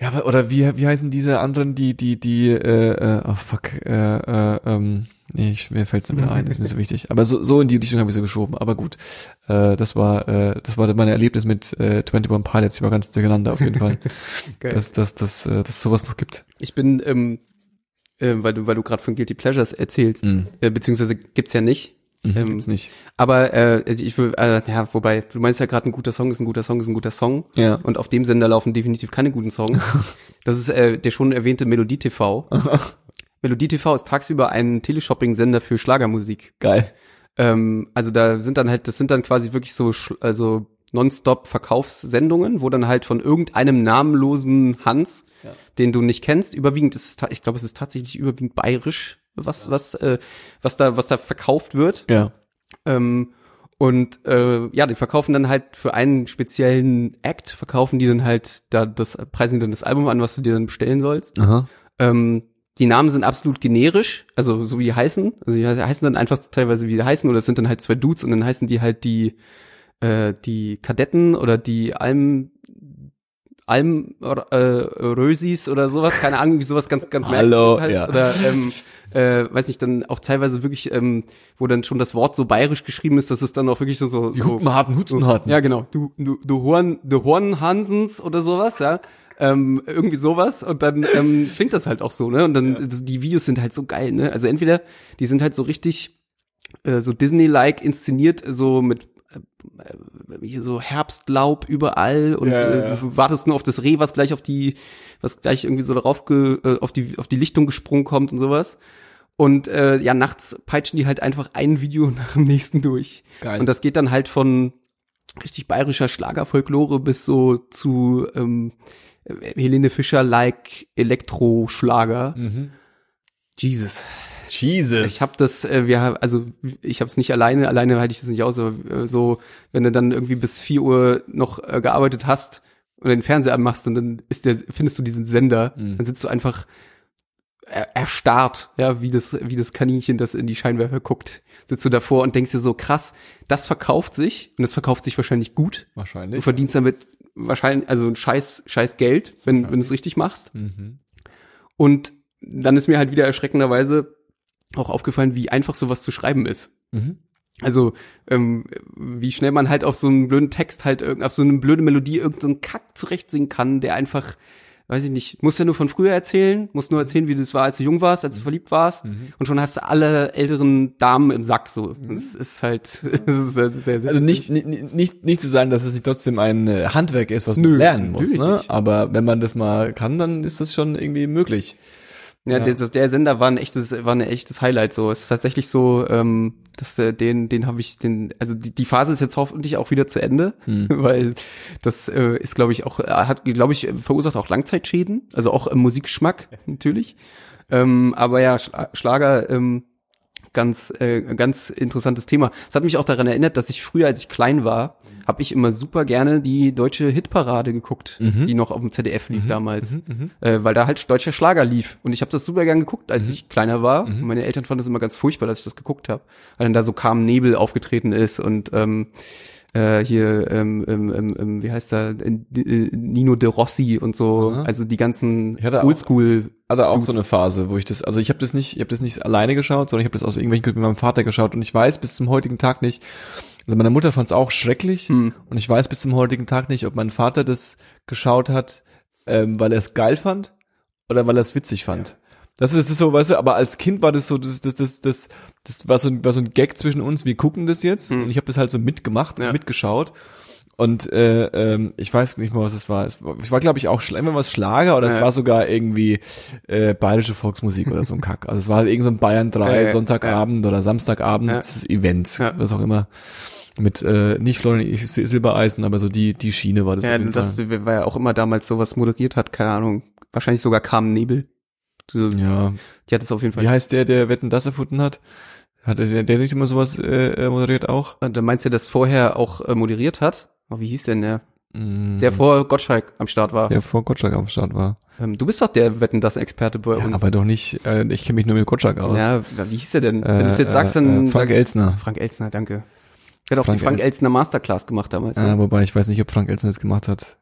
ja, oder wie, wie heißen diese anderen, die, die, die, äh, äh, oh fuck, äh, äh, ähm, Nee, ich, mir fällt's nicht mehr ein, das ist nicht so wichtig. Aber so, so in die Richtung habe ich so geschoben. Aber gut, äh, das war äh, das war mein Erlebnis mit äh, 21 Pilots. Ich war ganz durcheinander auf jeden Fall, Geil. dass, dass, dass, äh, dass es sowas noch gibt. Ich bin, ähm, äh, weil du, weil du gerade von Guilty Pleasures erzählst, Mhm. äh, beziehungsweise gibt's ja nicht. Mhm, Ähm, gibt's nicht. Aber äh, ich will, äh, ja, wobei, du meinst ja gerade, ein guter Song ist ein guter Song ist ein guter Song. Ja. Und auf dem Sender laufen definitiv keine guten Songs. Das ist äh, der schon erwähnte Melodie TV. Melodie TV ist tagsüber ein Teleshopping-Sender für Schlagermusik. Geil. Ähm, also da sind dann halt, das sind dann quasi wirklich so, also nonstop Verkaufssendungen, wo dann halt von irgendeinem namenlosen Hans, den du nicht kennst, überwiegend ist es, ich glaube, es ist tatsächlich überwiegend bayerisch, was, was, äh, was da, was da verkauft wird. Ja. Ähm, und äh, ja, die verkaufen dann halt für einen speziellen Act, verkaufen die dann halt da das, preisen die dann das Album an, was du dir dann bestellen sollst. Aha. Ähm, die Namen sind absolut generisch, also so wie die heißen. Also die heißen dann einfach teilweise wie die heißen, oder es sind dann halt zwei Dudes und dann heißen die halt die, äh, die Kadetten oder die Alm, Alm äh, Rösis oder sowas, keine Ahnung, wie sowas ganz, ganz Hallo, Merkwürdiges ja. Oder ähm, äh, weiß nicht, dann auch teilweise wirklich, ähm, wo dann schon das Wort so bayerisch geschrieben ist, dass es dann auch wirklich so, so Die so, Hupenharten, Hutzenharten. ja, genau. Du, du, du Horn, du Hornhansens oder sowas, ja. Ähm, irgendwie sowas und dann ähm, klingt das halt auch so, ne? Und dann das, die Videos sind halt so geil, ne? Also entweder die sind halt so richtig äh, so Disney-like inszeniert, so mit hier so Herbstlaub überall und Ja, ja, ja. Äh, du wartest nur auf das Reh, was gleich auf die, was gleich irgendwie so darauf ge, äh, auf die auf die Lichtung gesprungen kommt und sowas. Und äh, ja, nachts peitschen die halt einfach ein Video nach dem nächsten durch. Geil. Und das geht dann halt von richtig bayerischer Schlagerfolklore bis so zu ähm, Helene Fischer-like Elektroschlager. Mhm. Jesus. Jesus. Ich habe das, äh, wir haben, also ich habe es nicht alleine, alleine halte ich das nicht aus, aber äh, so, wenn du dann irgendwie bis 4 Uhr noch äh, gearbeitet hast und den Fernseher anmachst und dann ist der, findest du diesen Sender, Mhm. dann sitzt du einfach er, erstarrt, ja, wie das, wie das Kaninchen, das in die Scheinwerfer guckt, sitzt du davor und denkst dir so, krass, das verkauft sich und das verkauft sich wahrscheinlich gut. Du Wahrscheinlich. verdienst damit wahrscheinlich, also ein scheiß, scheiß Geld, wenn, wenn du es richtig machst. Mhm. Und dann ist mir halt wieder erschreckenderweise auch aufgefallen, wie einfach sowas zu schreiben ist. Mhm. Also, ähm, wie schnell man halt auf so einen blöden Text halt, auf so eine blöde Melodie irgendeinen so Kack zurechtsingen kann, der einfach, weiß ich nicht, muss ja nur von früher erzählen, muss nur erzählen, wie das war, als du jung warst, als du verliebt warst. Und schon hast du alle älteren Damen im Sack so. Das ist halt, das ist sehr, sehr, sehr Also nicht, nicht, nicht, nicht zu sagen, dass es nicht trotzdem ein äh, Handwerk ist, was man Nö, lernen muss, ne? nicht. Aber wenn man das mal kann, dann ist das schon irgendwie möglich. Ja, Der, das- der Sender war ein echtes, war ein echtes Highlight. So, es ist tatsächlich so, ähm, dass äh, den, den habe ich, den, also die, die Phase ist jetzt hoffentlich auch wieder zu Ende, weil das äh, ist, glaube ich, auch äh, hat, glaube ich, verursacht auch Langzeitschäden, also auch im Musikgeschmack natürlich. Ähm, aber ja, Schla Schlager, ähm, ganz, äh, ganz interessantes Thema. Es hat mich auch daran erinnert, dass ich früher, als ich klein war, habe ich immer super gerne die deutsche Hitparade geguckt, die noch auf dem ZDF lief damals, äh, weil da halt deutscher Schlager lief. Und ich habe das super gern geguckt, als ich kleiner war. Und meine Eltern fanden das immer ganz furchtbar, dass ich das geguckt habe, weil dann da so Carmen Nebel aufgetreten ist. Und ähm, äh, hier, ähm, ähm, ähm, ähm, wie heißt er, äh, äh, Nino de Rossi und so, Aha. also die ganzen Oldschool. hatte auch Dudes. so eine Phase, wo ich das, also ich habe das nicht, ich habe das nicht alleine geschaut, sondern ich habe das aus irgendwelchen Gründen mit meinem Vater geschaut und ich weiß bis zum heutigen Tag nicht, also meine Mutter fand es auch schrecklich Hm. und ich weiß bis zum heutigen Tag nicht, ob mein Vater das geschaut hat, ähm, weil er es geil fand oder weil er es witzig fand. Das ist, das ist so, weißt du, aber als Kind war das so, das, das, das, das, das war so ein, war so ein Gag zwischen uns, wir gucken das jetzt und ich habe das halt so mitgemacht, Ja. mitgeschaut. Und äh, ähm, ich weiß nicht mehr, was es war. Es war, ich war glaube ich, auch entweder was Schlager oder es Ja. war sogar irgendwie äh, bayerische Volksmusik oder so ein Kack. Also es war halt irgend so ein Bayern 3 Ja, Sonntagabend oder Samstagabend. Event, was auch immer. Mit äh, nicht Florian Sil- Silbereisen, aber so die die Schiene war das Ja, das war ja auch immer damals sowas moderiert hat, keine Ahnung. Wahrscheinlich sogar Carmen Nebel. So, Ja. Die hat es auf jeden Fall. Wie heißt der, der Wetten das erfunden hat? Hat der, der nicht immer sowas äh, äh, moderiert auch? Und dann meinst du, der das vorher auch äh, moderiert hat? Oh, wie hieß denn der? Mm, Der vor Gottschalk am Start war. der vor Gottschalk am Start war. Ähm, du bist doch der Wetten das Experte bei Ja, uns. aber doch nicht, äh, ich kenne mich nur mit Gottschalk aus. Ja, wie hieß der denn? Wenn du es Äh, jetzt sagst, äh, dann äh, Frank Elsner. Frank Elsner, danke. Der hat auch Frank die Frank Els- Elsner Masterclass gemacht damals. Ne? Äh, wobei ich weiß nicht, ob Frank Elsner das gemacht hat.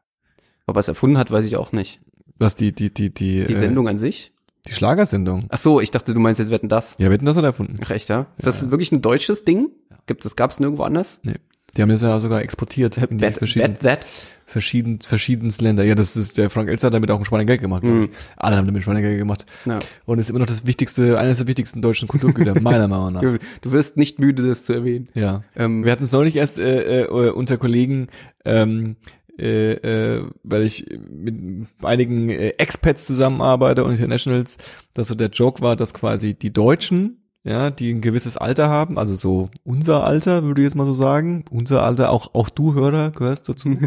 Aber was erfunden hat, weiß ich auch nicht. Was die, die, die, die, Die äh, Sendung an sich? Die Schlagersendung. Ach so, ich dachte, du meinst jetzt Wetten das. Ja, wir hätten das dann erfunden. Ach echt, ja? Ist das wirklich ein deutsches Ding? Gibt es, gab's nirgendwo anders? Nee. Die haben das ja sogar exportiert in die Bet, verschiedenen, bet that? verschieden, verschiedensten Länder. Ja, das ist, der Frank Elster hat damit auch ein Schweinegeld gemacht. ich. Alle haben damit Schweinegeld gemacht. Ja. Und ist immer noch das wichtigste, eines der wichtigsten deutschen Kulturgüter, meiner Meinung nach. Du, du wirst nicht müde, das zu erwähnen. Ja. Ähm, Wir hatten es neulich erst äh, äh, unter Kollegen, ähm, äh, äh, weil ich mit einigen äh, Expats zusammenarbeite und Internationals, dass so der Joke war, dass quasi die Deutschen, ja, die ein gewisses Alter haben, also so unser Alter, würde ich jetzt mal so sagen, unser Alter, auch auch du Hörer gehörst dazu,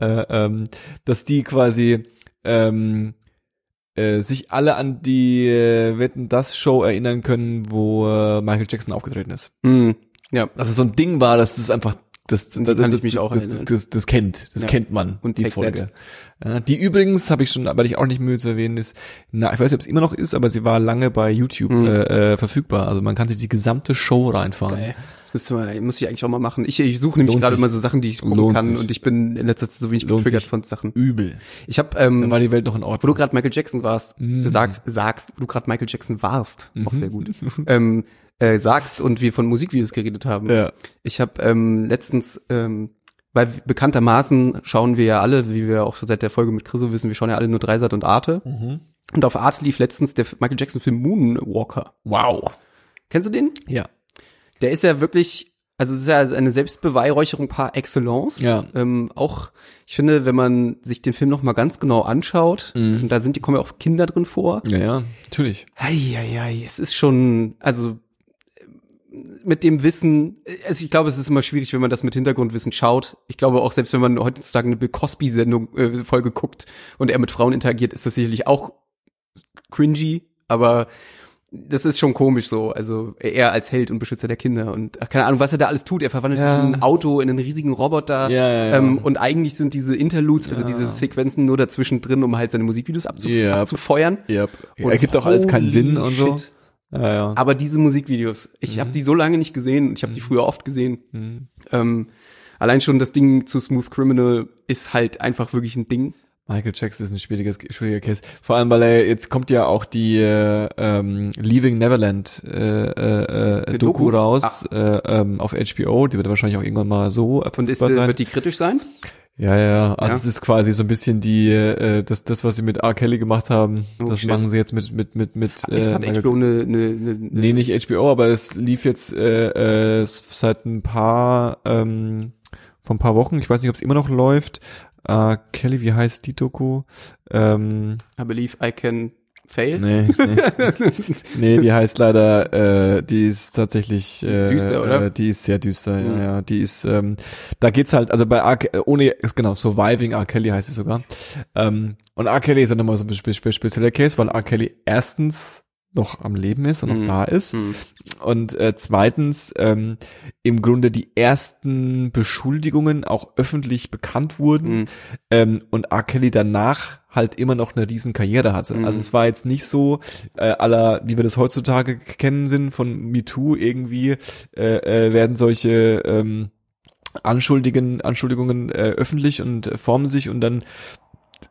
äh, ähm, dass die quasi ähm, äh, sich alle an die äh, Wetten das Show erinnern können, wo äh, Michael Jackson aufgetreten ist. mh, ja. Also so ein Ding war, dass das einfach das, das, das, das, ich mich auch das, das, kennt, das Ja. kennt man Und die Folge. Ja, die übrigens habe ich schon, weil ich auch nicht müde zu erwähnen ist, na, ich weiß nicht, ob es immer noch ist, aber sie war lange bei YouTube Mhm. äh, äh, verfügbar. Also man kann sich die gesamte Show reinfahren. Geil. Das müsste man, muss ich eigentlich auch mal machen. Ich, ich suche nämlich gerade immer so Sachen, die ich gucken kann sich. und ich bin in letzter Zeit so wenig Lohnt getriggert von Sachen. Übel. Ich habe, Dann ähm, war die Welt noch in wo du Ordnung. gerade Michael Jackson warst, Mhm. sagst, sagst, wo du gerade Michael Jackson warst, auch sehr gut, ähm, äh, sagst und wir von Musikvideos geredet haben. Ja. Ich habe ähm, letztens, ähm, weil bekanntermaßen schauen wir ja alle, wie wir auch seit der Folge mit Chriso wissen, wir schauen ja alle nur Dreisat und Arte. Mhm. Und auf Arte lief letztens der Michael Jackson Film Moonwalker. Wow. Kennst du den? Ja. Der ist ja wirklich, also es ist ja eine Selbstbeweihräucherung par excellence. Ja. Ähm, auch, ich finde, wenn man sich den Film noch mal ganz genau anschaut, Mhm. und da sind die kommen ja auch Kinder drin vor. Ja, ja, natürlich. Eieiei, es ist schon, also mit dem Wissen, also ich glaube, es ist immer schwierig, wenn man das mit Hintergrundwissen schaut. Ich glaube auch, selbst wenn man heutzutage eine Bill Cosby-Sendung, äh, Folge guckt und er mit Frauen interagiert, ist das sicherlich auch cringy, aber das ist schon komisch so. Also er als Held und Beschützer der Kinder und ach, keine Ahnung, was er da alles tut. Er verwandelt Ja. sich in ein Auto, in einen riesigen Roboter. Ja, ja. Ähm, und eigentlich sind diese Interludes, also diese Sequenzen nur dazwischen drin, um halt seine Musikvideos abzuf Ja. abzufeuern. Ja. Und Ergibt auch alles keinen Sinn und so. shit. Ja, ja. Aber diese Musikvideos, ich Mhm. habe die so lange nicht gesehen und ich habe die früher oft gesehen. Ähm, allein schon das Ding zu Smooth Criminal ist halt einfach wirklich ein Ding. Michael Jackson ist ein schwieriges, schwieriger Case. Vor allem, weil er jetzt kommt ja auch die äh, ähm, Leaving Neverland äh, äh, äh, Doku, Doku? raus äh, ähm, auf HBO. Die wird wahrscheinlich auch irgendwann mal so Und ist, sein. wird die kritisch sein? Ja, ja, ja. Also Ja. es ist quasi so ein bisschen die äh, das das was sie mit R. Kelly gemacht haben. Oh, das shit. machen sie jetzt mit mit mit mit. Echt, hat Michael- HBO eine, eine, eine, Nee, nicht HBO, aber es lief jetzt äh, äh, seit ein paar ähm, vor ein paar Wochen. Ich weiß nicht, ob es immer noch läuft. Äh, Kelly, wie heißt die Doku? Ähm, I believe I can fail. Nee, nee. nee, die heißt leider, äh, die ist tatsächlich, ist äh, düster, oder? Äh, die ist sehr düster, Mhm. ja, ja. Die ist, ähm, da geht's halt, also bei R. Ke- ohne, ist genau, Surviving R. Kelly heißt es sogar. Ähm, und R. Kelly ist dann nochmal so ein spe spe spezieller Case, weil R. Kelly erstens noch am Leben ist und noch Mhm. da ist. Hm. Und äh, zweitens ähm, im Grunde die ersten Beschuldigungen auch öffentlich bekannt wurden Mhm. ähm, und R. Kelly danach halt immer noch eine riesen Karriere hatte. Mhm. Also es war jetzt nicht so äh, aller, wie wir das heutzutage kennen sind von MeToo irgendwie äh, äh, werden solche ähm, Anschuldigen, Anschuldigungen äh, öffentlich und äh, formen sich und dann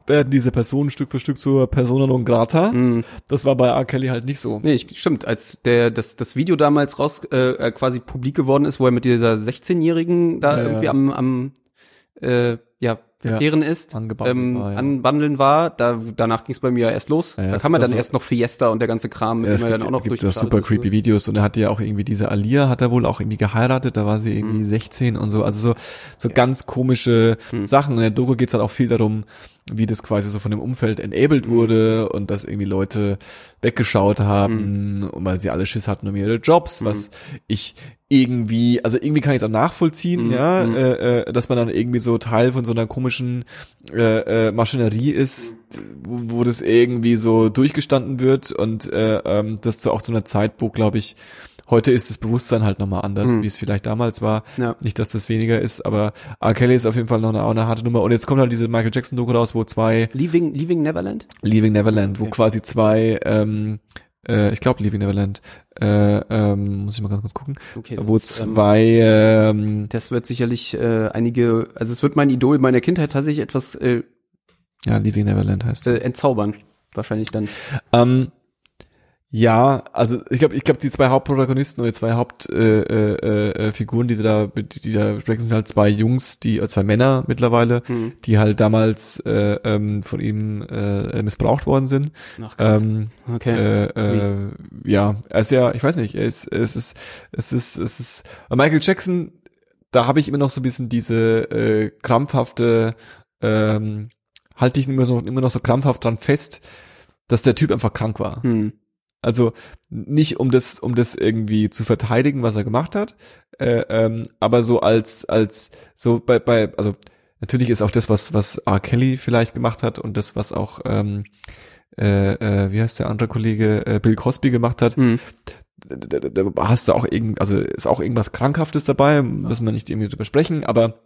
werden diese Personen Stück für Stück zur Persona non grata. Hm. Das war bei R. Kelly halt nicht so. Nee, ich, stimmt. Als der das das Video damals raus äh, äh, quasi publik geworden ist, wo er mit dieser 16-Jährigen da Ja, irgendwie ja. am am äh, ja verkehren ist, angebandelt ähm, war, ja. anbandeln war. Da danach ging es bei mir erst los. Ja, ja, da kam ja gibt dann also- erst noch Fiesta und der ganze Kram, mit Ja, dem er gibt, dann auch noch gibt durch da super creepy Videos und er hatte ja auch irgendwie diese Alia hat er wohl auch irgendwie geheiratet, da war sie irgendwie Mhm. 16 und so, also so so ganz komische Mhm. Sachen. Und in der Doku geht's halt auch viel darum, wie das quasi so von dem Umfeld enabled Mhm. wurde und dass irgendwie Leute weggeschaut haben, und weil sie alle Schiss hatten um ihre Jobs, Mhm. was ich irgendwie, also irgendwie kann ich es auch nachvollziehen, Mhm. ja, Mhm. äh, dass man dann irgendwie so Teil von so einer komischen äh, äh, Maschinerie ist, wo, wo das irgendwie so durchgestanden wird und äh, ähm, das zu auch zu einer Zeit, wo glaube ich heute ist das Bewusstsein halt nochmal anders, Mhm. wie es vielleicht damals war. Ja. Nicht, dass das weniger ist, aber R. Kelly ist auf jeden Fall noch eine, auch eine harte Nummer. Und jetzt kommt halt diese Michael Jackson Doku raus, wo zwei Leaving Leaving Neverland? Leaving Neverland, wo Okay. quasi zwei ähm, äh, ich glaube Leaving Neverland, äh, ähm, muss ich mal ganz kurz gucken, Okay, wo ist, ähm, zwei ähm, das wird sicherlich äh, einige, also es wird mein Idol meiner Kindheit tatsächlich etwas äh, ja Leaving Neverland heißt. äh, entzaubern, wahrscheinlich dann. Ähm, Ja, also ich glaube, ich glaube, die zwei Hauptprotagonisten oder die zwei Hauptfiguren, äh, äh, äh, Figuren, die da, die, da sprechen, sind halt zwei Jungs, die äh, zwei Männer mittlerweile, Mhm. die halt damals äh, ähm, von ihm äh, missbraucht worden sind. Ach, krass. Ähm, okay. äh, äh, ja, er ist ja, ich weiß nicht, ist, es ist, es ist, es ist, bei Michael Jackson, da habe ich immer noch so ein bisschen diese äh, krampfhafte, ähm, halte ich immer so, immer noch so krampfhaft dran fest, dass der Typ einfach krank war. hm. Also nicht um das, um das irgendwie zu verteidigen, was er gemacht hat, äh, ähm, aber so als, als so bei, bei, also natürlich ist auch das, was, was R. Kelly vielleicht gemacht hat und das, was auch ähm, äh, äh, wie heißt der andere Kollege, äh, Bill Cosby gemacht hat, Hm. da, da, da hast du auch irgend, also ist auch irgendwas Krankhaftes dabei, müssen wir nicht irgendwie drüber sprechen, aber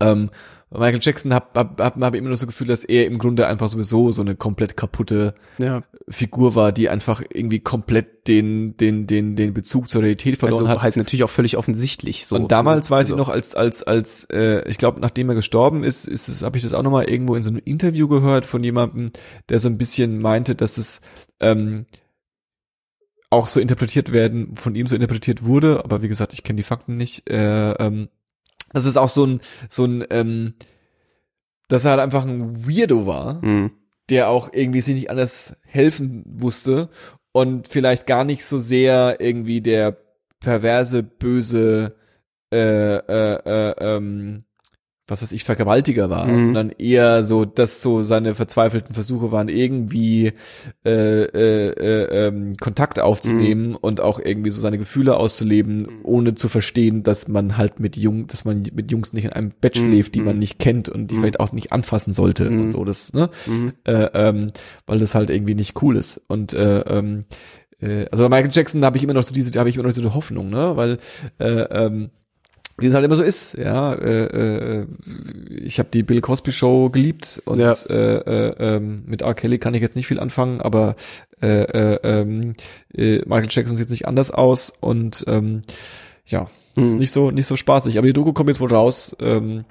ähm, Michael Jackson hab, hab, hab, hab immer nur so das Gefühl, dass er im Grunde einfach sowieso so eine komplett kaputte Ja. Figur war, die einfach irgendwie komplett den, den, den, den Bezug zur Realität verloren Also hat. halt natürlich auch völlig offensichtlich. So. und damals weiß Also, ich noch, als, als, als, äh, ich glaube, nachdem er gestorben ist, ist es, habe ich das auch nochmal irgendwo in so einem Interview gehört von jemandem, der so ein bisschen meinte, dass es ähm, auch so interpretiert werden, von ihm so interpretiert wurde, aber wie gesagt, ich kenne die Fakten nicht, äh, ähm, dass es auch so ein, so ein, ähm, dass er halt einfach ein Weirdo war, Hm. der auch irgendwie sich nicht anders helfen wusste und vielleicht gar nicht so sehr irgendwie der perverse, böse, äh, äh, äh, ähm, was weiß ich, Vergewaltiger war, Mhm. sondern eher so, dass so seine verzweifelten Versuche waren, irgendwie äh, äh, äh, ähm, Kontakt aufzunehmen und auch irgendwie so seine Gefühle auszuleben, ohne zu verstehen, dass man halt mit Jung, dass man mit Jungs nicht in einem Bett Mhm. schläft, die man Mhm. nicht kennt und die vielleicht auch nicht anfassen sollte Mhm. und so, das, ne? Mhm. äh, ähm, weil das halt irgendwie nicht cool ist. Und äh, ähm, äh, also bei Michael Jackson habe ich immer noch so diese, habe ich immer noch so eine Hoffnung, ne? Weil äh, ähm, wie es halt immer so ist, ja. Äh, äh, ich habe die Bill Cosby Show geliebt und Ja. äh, äh, ähm, mit R. Kelly kann ich jetzt nicht viel anfangen, aber äh, äh, ähm, äh, Michael Jackson sieht nicht anders aus und ähm, ja, ist Mhm. nicht so nicht so spaßig. Aber die Doku kommt jetzt wohl raus. Ähm,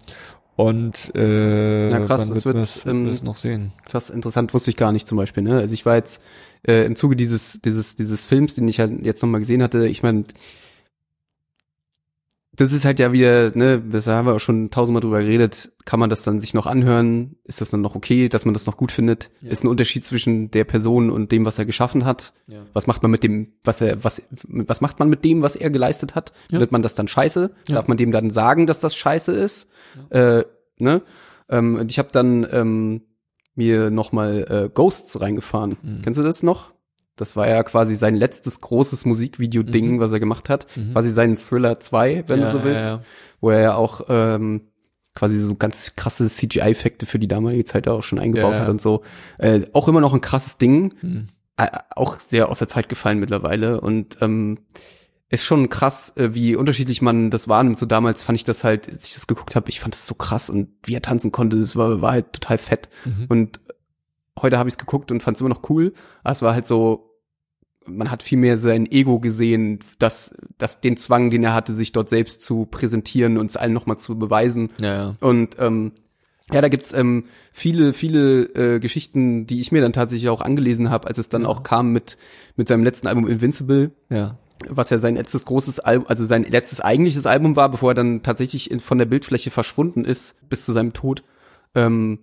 und äh, Ja, krass, dann das wird wird, wir's- ähm, noch sehen. Krass, interessant, wusste ich gar nicht zum Beispiel. Ne? Also ich war jetzt äh, im Zuge dieses dieses dieses Films, den ich halt jetzt nochmal gesehen hatte. Ich meine, das ist halt ja wieder, ne, das haben wir auch schon tausendmal drüber geredet. Kann man das dann sich noch anhören? Ist das dann noch okay, dass man das noch gut findet? Ja. Ist ein Unterschied zwischen der Person und dem, was er geschaffen hat? Ja. Was macht man mit dem, was er, was, was macht man mit dem, was er geleistet hat? Ja. Findet man das dann scheiße? Darf man dem dann sagen, dass das scheiße ist? Äh, ne? Ähm, und ich habe dann ähm, mir noch mal äh, Ghosts reingefahren. Mhm. Kennst du das noch? Das war ja quasi sein letztes großes Musikvideo-Ding, Mhm. was er gemacht hat. Mhm. Quasi sein Thriller 2, wenn Ja, du so willst. ja, ja. Wo er ja auch ähm, quasi so ganz krasse CGI-Effekte für die damalige Zeit auch schon eingebaut hat und so. Äh, auch immer noch ein krasses Ding Mhm. äh, auch sehr aus der Zeit gefallen mittlerweile und ähm, ist schon krass, äh, wie unterschiedlich man das wahrnimmt. So damals fand ich das halt, als ich das geguckt habe, ich fand das so krass und wie er tanzen konnte, das war, war halt total fett. Mhm. Und heute habe ich es geguckt und fand es immer noch cool. Aber es war halt so, man hat viel mehr sein Ego gesehen, dass, dass den Zwang, den er hatte, sich dort selbst zu präsentieren und es allen nochmal zu beweisen. Ja, ja. Und ähm, ja, da gibt's ähm, viele, viele äh, Geschichten, die ich mir dann tatsächlich auch angelesen habe, als es dann auch kam mit mit seinem letzten Album Invincible, Ja. was ja sein letztes großes Album, also sein letztes eigentliches Album war, bevor er dann tatsächlich in, von der Bildfläche verschwunden ist bis zu seinem Tod. Ähm,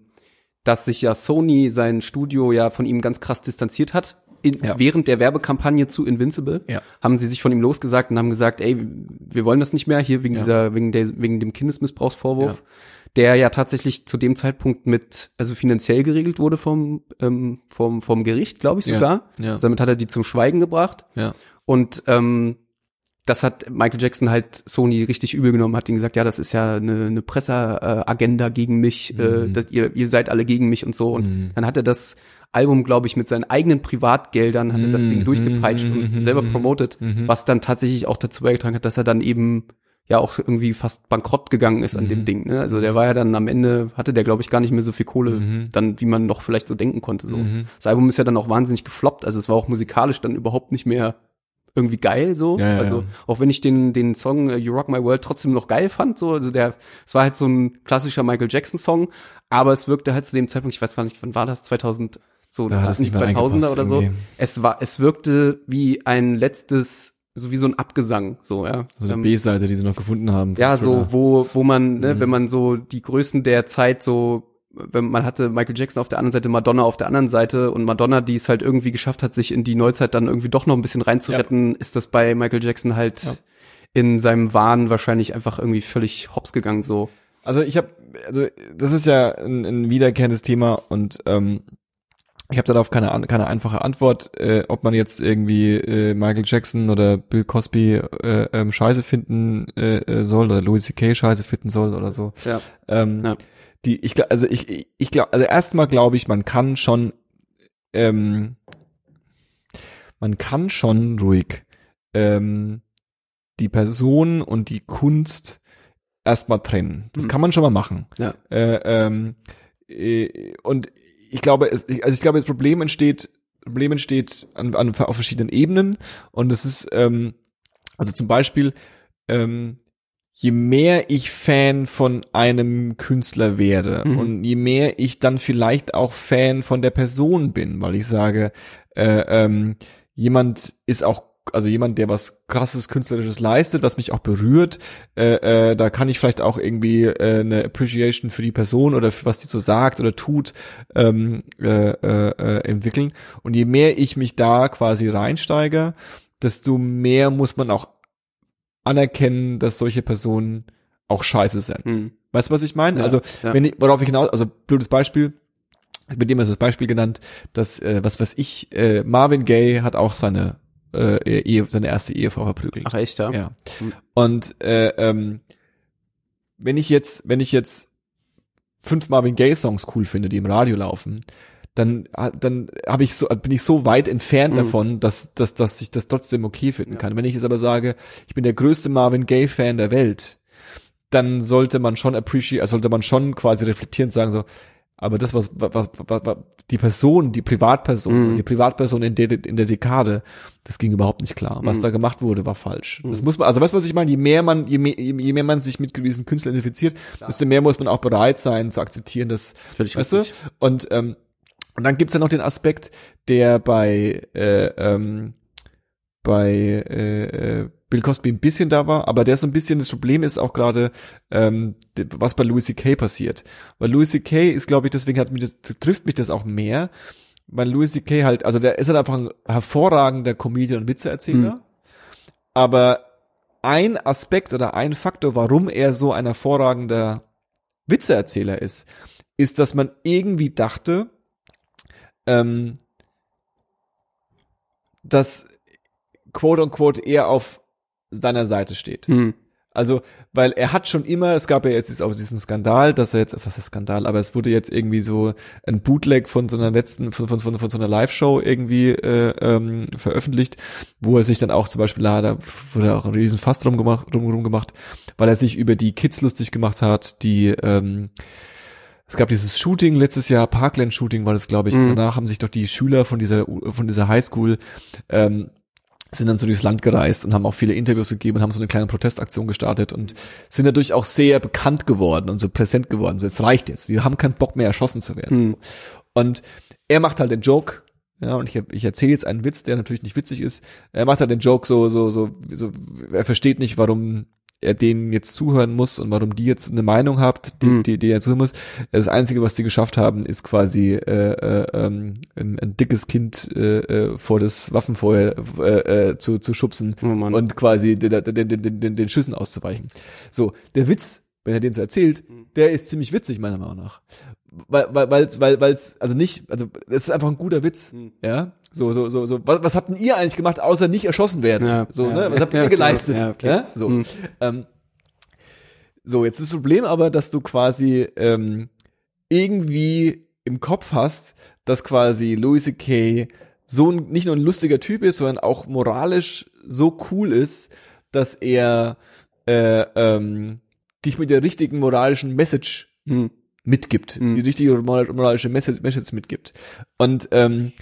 dass sich ja Sony sein Studio ja von ihm ganz krass distanziert hat. In, Ja. Während der Werbekampagne zu Invincible Ja. haben sie sich von ihm losgesagt und haben gesagt, ey, wir wollen das nicht mehr hier wegen Ja. dieser, wegen der, wegen dem Kindesmissbrauchsvorwurf, der ja tatsächlich zu dem Zeitpunkt mit, also finanziell geregelt wurde vom, ähm, vom, vom Gericht, glaube ich sogar. Ja. Damit hat er die zum Schweigen gebracht. Ja. Und ähm, das hat Michael Jackson halt Sony richtig übel genommen, hat ihnen gesagt, ja, das ist ja eine, eine Presseagenda gegen mich, äh, Mhm. dass ihr, ihr seid alle gegen mich und so. Und Mhm. dann hat er das Album, glaube ich, mit seinen eigenen Privatgeldern, hat er das Ding Mhm. durchgepeitscht und Mhm. selber promotet, Mhm. was dann tatsächlich auch dazu beigetragen hat, dass er dann eben ja auch irgendwie fast bankrott gegangen ist an Mhm. dem Ding. Ne? Also der war ja dann am Ende, hatte der, glaube ich, gar nicht mehr so viel Kohle, Mhm. dann wie man noch vielleicht so denken konnte. So. Mhm. Das Album ist ja dann auch wahnsinnig gefloppt, also es war auch musikalisch dann überhaupt nicht mehr irgendwie geil so. Ja, ja, also auch wenn ich den den Song äh, You Rock My World trotzdem noch geil fand, so also der es war halt so ein klassischer Michael Jackson Song, aber es wirkte halt zu dem Zeitpunkt, ich weiß gar nicht, wann war das 2000 so Ja, das nicht nicht mehr 2000er eingepasst oder so. irgendwie. Es war, es wirkte wie ein letztes, so wie so ein Abgesang, so ja. So eine Ähm, B-Seite, die sie noch gefunden haben. ja, so, wo, wo man, ne, Mhm. wenn man so die Größen der Zeit so, man hatte Michael Jackson auf der anderen Seite, Madonna auf der anderen Seite und Madonna, die es halt irgendwie geschafft hat, sich in die Neuzeit dann irgendwie doch noch ein bisschen reinzuretten, ist das bei Michael Jackson halt Ja. in seinem Wahn wahrscheinlich einfach irgendwie völlig hops gegangen, so. Also ich habe, also das ist ja ein, ein wiederkehrendes Thema und ähm, ich habe darauf keine keine einfache Antwort, äh, ob man jetzt irgendwie äh, Michael Jackson oder Bill Cosby äh, ähm, Scheiße finden äh, äh, soll oder Louis C.K. Scheiße finden soll oder so. Ja. Ähm, Ja. Die, ich glaub- also ich ich, ich glaube, also erstmal glaube ich, man kann schon, ähm, man kann schon ruhig ähm, die Person und die Kunst erstmal trennen. Das Mhm. kann man schon mal machen. Ja. Äh, ähm, äh, und ich glaube, es, also ich glaube, das Problem entsteht, Problem entsteht an, an, auf verschiedenen Ebenen und es ist, ähm, also zum Beispiel, ähm, je mehr ich Fan von einem Künstler werde Mhm. und je mehr ich dann vielleicht auch Fan von der Person bin, weil ich sage, äh, ähm, jemand ist auch also jemand, der was krasses künstlerisches leistet, was mich auch berührt, äh, äh, da kann ich vielleicht auch irgendwie äh, eine Appreciation für die Person oder für was die so sagt oder tut ähm, äh, äh, äh, entwickeln. Und je mehr ich mich da quasi reinsteige, desto mehr muss man auch anerkennen, dass solche Personen auch scheiße sind. Hm. Weißt du, was ich meine? Ja, also, ja. wenn ich, worauf ich hinaus, also blödes Beispiel, mit dem ist das Beispiel genannt, dass, äh, was weiß ich, äh, Marvin Gaye hat auch seine, äh, Ehe, seine erste Ehefrau verprügelt. Ach echt, ja? Ja. Hm. Und äh, ähm, wenn ich jetzt, wenn ich jetzt fünf Marvin Gaye Songs cool finde, die im Radio laufen, dann dann habe ich so bin ich so weit entfernt Mhm. davon, dass dass dass ich das trotzdem okay finden Ja. kann. Wenn ich jetzt aber sage, ich bin der größte Marvin Gaye Fan der Welt, dann sollte man schon appreciate, also sollte man schon quasi reflektierend sagen so, aber das was was, was, was, die Person, die Privatperson, Mhm. die Privatperson in der in der Dekade, das ging überhaupt nicht klar. Was Mhm. da gemacht wurde, war falsch. Das Mhm. muss man, also weißt du, was ich meine? Je mehr man, je mehr, je mehr man sich mit gewissen Künstlern identifiziert, desto mehr muss man auch bereit sein zu akzeptieren, dass, Völlig weißt du? Und ähm, und dann gibt's ja noch den Aspekt, der bei äh, ähm, bei äh, äh, Bill Cosby ein bisschen da war, aber der so ein bisschen das Problem ist auch gerade, ähm, was bei Louis C.K. passiert. Weil Louis C.K. ist, glaube ich, deswegen hat mich das, trifft mich das auch mehr, weil Louis C.K. halt, also der ist halt einfach ein hervorragender Comedian und Witzeerzähler, Mhm. aber ein Aspekt oder ein Faktor, warum er so ein hervorragender Witzeerzähler ist, ist, dass man irgendwie dachte, ähm, dass quote unquote er auf seiner Seite steht. Hm. Also, weil er hat schon immer, es gab ja jetzt auch diesen Skandal, dass er jetzt, was ist Skandal, aber es wurde jetzt irgendwie so ein Bootleg von so einer letzten, von, von, von, von so einer Live-Show irgendwie äh, ähm, veröffentlicht, wo er sich dann auch zum Beispiel, da da wurde auch ein riesen Fass drum gemacht, drum, drum gemacht, weil er sich über die Kids lustig gemacht hat, die ähm, es gab dieses Shooting letztes Jahr, Parkland-Shooting war das, glaube ich. Mhm. Danach haben sich doch die Schüler von dieser von dieser Highschool ähm, sind dann so durchs Land gereist und haben auch viele Interviews gegeben und haben so eine kleine Protestaktion gestartet und sind dadurch auch sehr bekannt geworden und so präsent geworden. So, es reicht jetzt. Wir haben keinen Bock mehr, erschossen zu werden. Hm. So. Und er macht halt den Joke, ja, und ich, ich erzähle jetzt einen Witz, der natürlich nicht witzig ist. Er macht halt den Joke so, so, so, so, er versteht nicht, warum er denen jetzt zuhören muss und warum die jetzt eine Meinung habt, die, Hm. die, die er zuhören muss. Das Einzige, was die geschafft haben, ist quasi äh, äh, ähm, ein, ein dickes Kind äh, äh, vor das Waffenfeuer äh, äh, zu, zu schubsen Oh und quasi den, den, den, den, den Schüssen auszuweichen. So, der Witz, wenn er den so erzählt, der ist ziemlich witzig, meiner Meinung nach. Weil, weil, weil's, weil, weil's, also nicht, also, es ist einfach ein guter Witz, Hm. ja. So, so, so, so. Was, was habt denn ihr eigentlich gemacht, außer nicht erschossen werden? Ja, so, ja. ne? Was habt Ja, ihr geleistet? ja, okay. ja? So. Hm. Ähm, so, jetzt ist das Problem aber, dass du quasi ähm, irgendwie im Kopf hast, dass quasi Louis C.K. so ein, nicht nur ein lustiger Typ ist, sondern auch moralisch so cool ist, dass er äh, ähm, dich mit der richtigen moralischen Message Hm. mitgibt, Mhm. die richtige moral- moralische Message, Message mitgibt. Und ähm,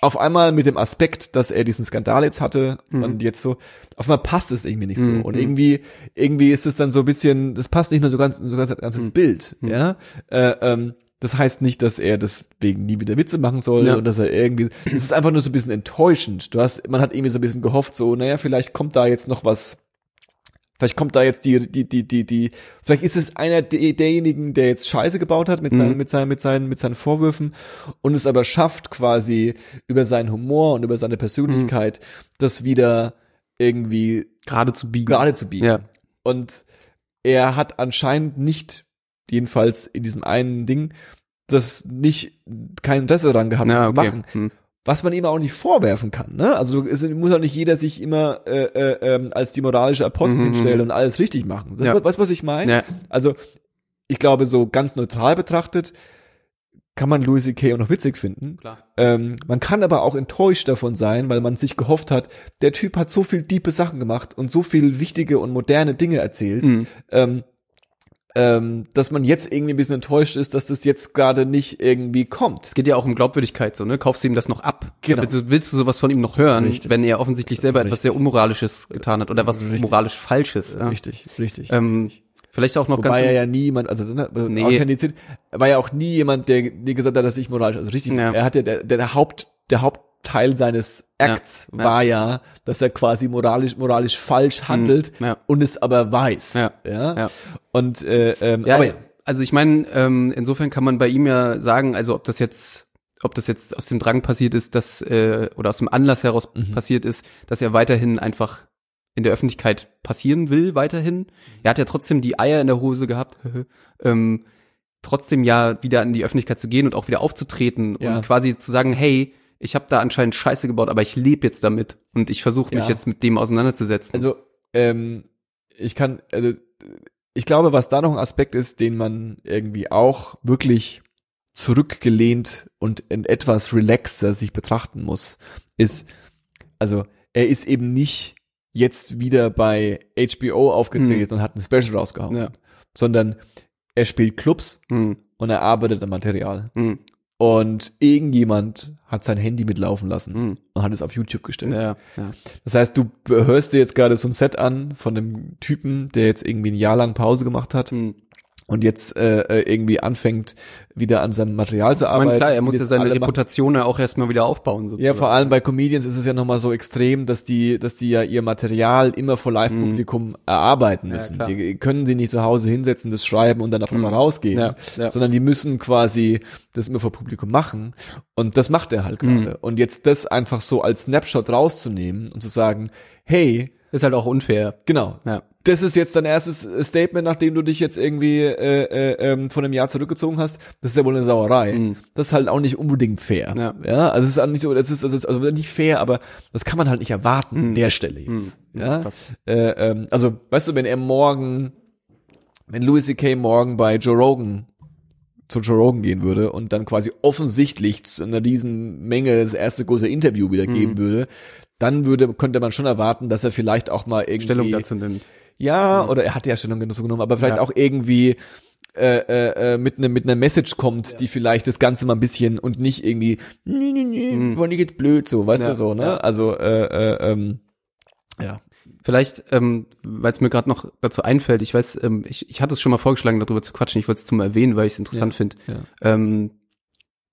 auf einmal mit dem Aspekt, dass er diesen Skandal jetzt hatte Mhm. und jetzt so, auf einmal passt es irgendwie nicht so. Mhm. Und irgendwie, irgendwie ist es dann so ein bisschen, das passt nicht mehr so ganz, so ganz, ganz ins Mhm. Bild, Mhm. ja. Äh, ähm, Das heißt nicht, dass er deswegen nie wieder Witze machen soll Ja. und dass er irgendwie, es ist einfach nur so ein bisschen enttäuschend. Du hast, man hat irgendwie so ein bisschen gehofft, so, naja, vielleicht kommt da jetzt noch was, vielleicht kommt da jetzt die, die, die, die, die, vielleicht ist es einer der, derjenigen, der jetzt Scheiße gebaut hat mit seinen, Mhm. mit seinen, mit seinen, mit seinen Vorwürfen und es aber schafft quasi über seinen Humor und über seine Persönlichkeit, das wieder irgendwie Gerade zu biegen. gerade zu biegen. Ja. Und er hat anscheinend nicht, jedenfalls in diesem einen Ding, das nicht kein Interesse daran gehabt, das Ja, zu okay. machen. Hm. Was man ihm auch nicht vorwerfen kann. Ne? Also es muss auch nicht jeder sich immer äh, äh, ähm, als die moralische Apostel Mhm, hinstellen und alles richtig machen. Das, Ja. Weißt du, was ich meine? Ja. Also ich glaube, so ganz neutral betrachtet kann man Louis C.K. auch noch witzig finden. Klar. Ähm, man kann aber auch enttäuscht davon sein, weil man sich gehofft hat, der Typ hat so viel diepe Sachen gemacht und so viel wichtige und moderne Dinge erzählt, Mhm. ähm, ähm, dass man jetzt irgendwie ein bisschen enttäuscht ist, dass das jetzt gerade nicht irgendwie kommt. Es geht ja auch um Glaubwürdigkeit, so, ne? Kaufst du ihm das noch ab? Genau. Also willst du sowas von ihm noch hören, Richtig. wenn er offensichtlich selber etwas Richtig. sehr Unmoralisches getan hat oder was Richtig. moralisch Falsches? Ja? Richtig, richtig. Ähm, vielleicht auch noch Wobei ganz. er ja nie jemand, also ne, Nee. Authentizität, er war ja auch nie jemand, der dir gesagt hat, dass ich moralisch, also richtig, Ja. er hat ja, der, der Haupt, der Hauptteil seines Acts Ja. war ja, dass er quasi moralisch, moralisch falsch handelt Ja. und es aber weiß. Ja. ja? Und, äh, ähm, Ja, aber ja. also ich meine, ähm, insofern kann man bei ihm ja sagen, also ob das jetzt, ob das jetzt aus dem Drang passiert ist, dass äh, oder aus dem Anlass heraus Mhm. passiert ist, dass er weiterhin einfach in der Öffentlichkeit passieren will, weiterhin. Er hat ja trotzdem die Eier in der Hose gehabt, ähm, trotzdem ja wieder in die Öffentlichkeit zu gehen und auch wieder aufzutreten und quasi zu sagen, hey, ich habe da anscheinend Scheiße gebaut, aber ich lebe jetzt damit und ich versuche mich Ja. jetzt mit dem auseinanderzusetzen. Also, ähm, ich kann, also, ich glaube, was da noch ein Aspekt ist, den man irgendwie auch wirklich zurückgelehnt und in etwas relaxer sich betrachten muss, ist, also, er ist eben nicht jetzt wieder bei HBO aufgetreten und hat ein Special rausgehauen, Ja. sondern er spielt Clubs Hm, und er arbeitet am Material. hm, Und irgendjemand hat sein Handy mitlaufen lassen hm. und hat es auf YouTube gestellt. Ja, ja. Das heißt, du hörst dir jetzt gerade so ein Set an von einem Typen, der jetzt irgendwie ein Jahr lang Pause gemacht hat Hm. Und jetzt äh, äh, irgendwie anfängt, wieder an seinem Material zu Ich arbeiten. meine, klar, er muss ja seine. Reputation ja auch erstmal wieder aufbauen. Sozusagen. Ja, vor allem bei Comedians ist es ja nochmal so extrem, dass die, dass die ja ihr Material immer vor Live-Publikum erarbeiten Mhm. Ja, müssen. klar. die können sie nicht zu Hause hinsetzen, das schreiben und dann auf einmal rausgehen, Ja, ja. sondern die müssen quasi das immer vor Publikum machen. Und das macht er halt Mhm. gerade. Und jetzt das einfach so als Snapshot rauszunehmen und zu sagen, hey, Ist halt auch unfair. Genau. Ja. Das ist jetzt dein erstes Statement, nachdem du dich jetzt irgendwie äh, äh, ähm, von einem Jahr zurückgezogen hast. Das ist ja wohl eine Sauerei. Mhm. Das ist halt auch nicht unbedingt fair. Ja. ja also es ist auch nicht so, das ist, das ist also nicht fair, aber das kann man halt nicht erwarten an der Stelle jetzt. Mhm. Ja. Äh, ähm, also weißt du, wenn er morgen, wenn Louis C.K. morgen bei Joe Rogan zu Joe Rogan gehen würde und dann quasi offensichtlich zu einer riesen Menge das erste große Interview wieder Mhm. geben würde, dann würde, könnte man schon erwarten, dass er vielleicht auch mal irgendwie Stellung dazu nimmt. Ja, oder er hat ja Stellung genommen, aber vielleicht Ja. auch irgendwie äh, äh, äh, mit einer mit einer Message kommt, die vielleicht das Ganze mal ein bisschen und nicht irgendwie nü, nü, nü, Mhm. die geht blöd so, weißt Ja, du so, ne? ja. Also äh, äh, ähm, ja. Vielleicht, ähm, weil es mir gerade noch dazu einfällt, ich weiß, ähm, ich, ich hatte es schon mal vorgeschlagen, darüber zu quatschen, ich wollte es zum Erwähnen, weil ich es interessant Ja, finde. ja. Ähm,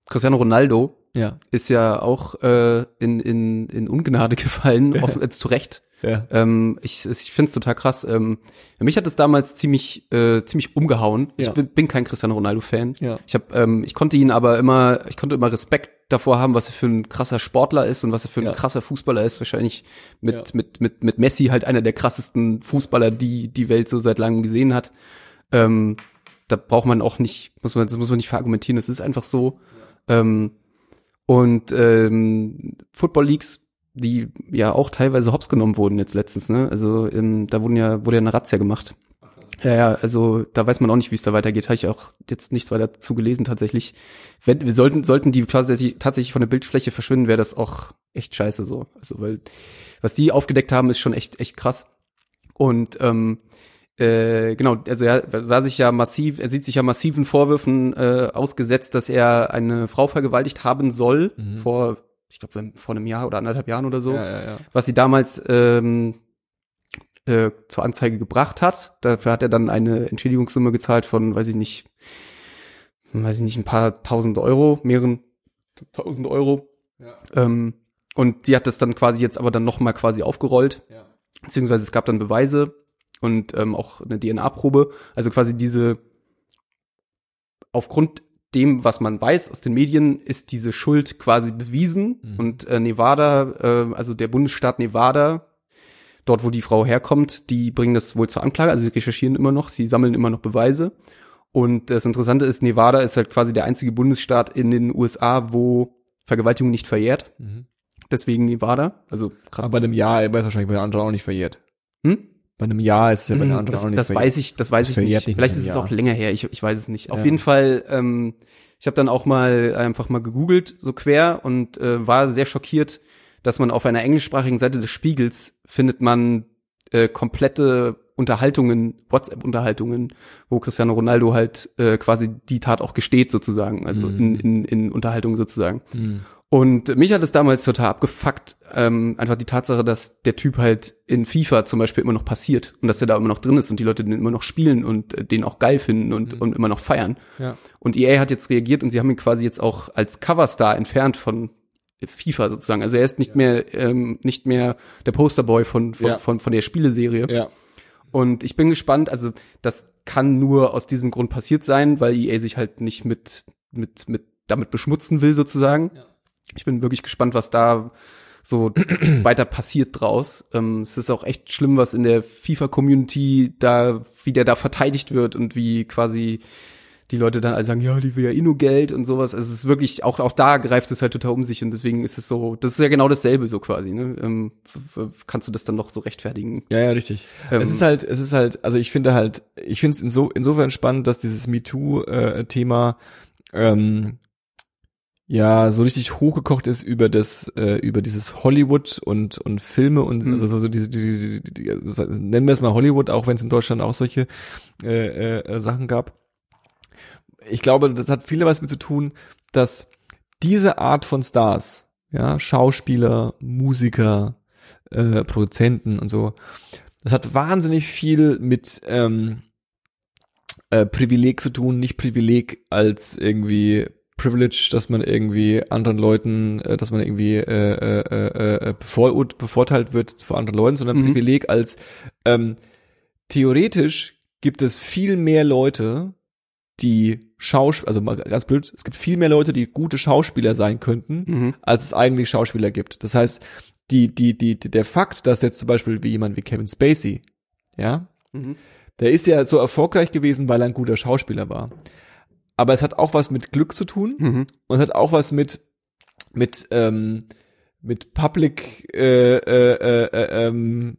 Cristiano Ronaldo Ja. ist ja auch äh, in, in, in Ungnade gefallen, auf, jetzt zu Recht. Ja. Ähm, ich ich finde es total krass. Ähm, mich hat es damals ziemlich äh, ziemlich umgehauen. Ja. Ich bin, bin kein Cristiano Ronaldo Fan. Ja. Ich habe ähm, ich konnte ihn aber immer ich konnte immer Respekt davor haben, was er für ein krasser Sportler ist und was er für ein Ja. krasser Fußballer ist. Wahrscheinlich mit Ja. mit mit mit Messi halt einer der krassesten Fußballer, die die Welt so seit langem gesehen hat. Ähm, da braucht man auch nicht muss man das muss man nicht verargumentieren. Das ist einfach so. Ähm, und ähm, Football Leagues die ja auch teilweise hops genommen wurden jetzt letztens, ne? Also ähm, da wurden ja wurde ja eine Razzia gemacht. Ja, ja, also da weiß man auch nicht, wie es da weitergeht. Habe ich auch jetzt nichts weiter dazu gelesen tatsächlich. Wenn wir sollten sollten die quasi tatsächlich von der Bildfläche verschwinden, wäre das auch echt scheiße so. Also weil was die aufgedeckt haben, ist schon echt echt krass. Und ähm, äh, genau, also er sah sich ja massiv, er sieht sich ja massiven Vorwürfen äh, ausgesetzt, dass er eine Frau vergewaltigt haben soll vor, ich glaube vor einem Jahr oder anderthalb Jahren oder so Ja, ja, ja. was sie damals ähm, äh, zur Anzeige gebracht hat. Dafür hat er dann eine Entschädigungssumme gezahlt von, weiß ich nicht, weiß ich nicht, ein paar tausend Euro, mehreren tausend Euro. Ähm, und die hat das dann quasi jetzt aber dann nochmal quasi aufgerollt, beziehungsweise es gab dann Beweise und ähm, auch eine DNA-Probe. Also quasi diese, aufgrund dem, was man weiß aus den Medien, ist diese Schuld quasi bewiesen. Mhm. Und äh, Nevada, äh, also der Bundesstaat Nevada, dort wo die Frau herkommt, die bringen das wohl zur Anklage, also sie recherchieren immer noch, sie sammeln immer noch Beweise. Und das Interessante ist, Nevada ist halt quasi der einzige Bundesstaat in den USA, wo Vergewaltigung nicht verjährt. Mhm. Deswegen Nevada. Also krass. Aber bei einem Jahr wäre es wahrscheinlich bei den anderen auch nicht verjährt. hm? Bei einem Jahr ist es ja bei den Mhm, anderen das auch nicht das weiß ich, das weiß Das ich nicht. nicht Vielleicht ist es auch länger her. Ich, ich weiß es nicht. Auf Ja. jeden Fall. Ähm, ich habe dann auch mal einfach mal gegoogelt so quer und äh, war sehr schockiert, dass man auf einer englischsprachigen Seite des Spiegels findet man äh, komplette Unterhaltungen, WhatsApp-Unterhaltungen, wo Cristiano Ronaldo halt äh, quasi die Tat auch gesteht sozusagen, also Mhm. in, in, in Unterhaltungen sozusagen. Mhm. Und mich hat es damals total abgefuckt, ähm, einfach die Tatsache, dass der Typ halt in FIFA zum Beispiel immer noch passiert und dass er da immer noch drin ist und die Leute den immer noch spielen und äh, den auch geil finden und, und immer noch feiern. Ja. Und EA hat jetzt reagiert und sie haben ihn quasi jetzt auch als Coverstar entfernt von FIFA sozusagen. Also er ist nicht mehr ähm, nicht mehr der Posterboy von von, Ja. von von der Spieleserie. Ja. Und ich bin gespannt, also das kann nur aus diesem Grund passiert sein, weil EA sich halt nicht mit, mit, mit damit beschmutzen will, sozusagen. Ja. Ich bin wirklich gespannt, was da so weiter passiert draus. Ähm, es ist auch echt schlimm, was in der FIFA-Community da, wie der da verteidigt wird und wie quasi die Leute dann alle sagen, ja, die will ja eh nur Geld und sowas. Also es ist wirklich, auch, auch da greift es halt total um sich und deswegen ist es so, das ist ja genau dasselbe so quasi, ne? Ähm, kannst du das dann noch so rechtfertigen? Ja, ja, richtig. Ähm, es ist halt, es ist halt, also ich finde halt, ich finde es inso, insofern spannend, dass dieses MeToo-Thema ähm, ja so richtig hochgekocht ist über das, äh, über dieses Hollywood und und Filme und Mhm. also so diese, die, die, die, das, nennen wir es mal Hollywood, auch wenn es in Deutschland auch solche äh, äh, Sachen gab. Ich glaube, das hat viele was mit zu tun, dass diese Art von Stars, ja, Schauspieler, Musiker, äh, Produzenten und so, das hat wahnsinnig viel mit ähm, äh, Privileg zu tun, nicht Privileg als irgendwie Privilege, dass man irgendwie anderen Leuten, äh, dass man irgendwie äh, äh, äh, äh, bevor, bevorteilt wird vor anderen Leuten, sondern Mhm. Privileg als ähm, theoretisch gibt es viel mehr Leute, die Schauspieler, also mal ganz blöd, es gibt viel mehr Leute, die gute Schauspieler sein könnten, Mhm. als es eigentlich Schauspieler gibt. Das heißt, die, die, die, der Fakt, dass jetzt zum Beispiel wie jemand wie Kevin Spacey, ja, Mhm. der ist ja so erfolgreich gewesen, weil er ein guter Schauspieler war. Aber es hat auch was mit Glück zu tun Mhm. und es hat auch was mit mit ähm, mit Public äh, äh, äh, äh, ähm,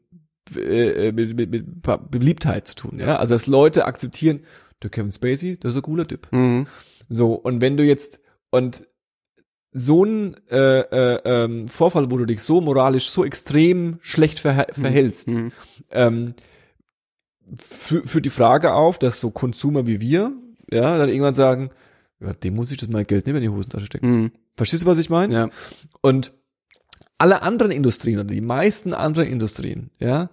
äh, mit, mit, mit Pa- Beliebtheit zu tun. Ja? Also dass Leute akzeptieren, der Kevin Spacey, das ist ein cooler Typ. Mhm. So, und wenn du jetzt, und so ein äh, äh, ähm, Vorfall, wo du dich so moralisch so extrem schlecht verha verhältst, Mhm. ähm, für die Frage auf, dass so Konsumer wie wir, ja, dann irgendwann sagen, ja, dem muss ich das mein Geld nicht mehr in die Hosentasche stecken. Mhm. Verstehst du, was ich meine? Ja. Und alle anderen Industrien oder die meisten anderen Industrien, ja,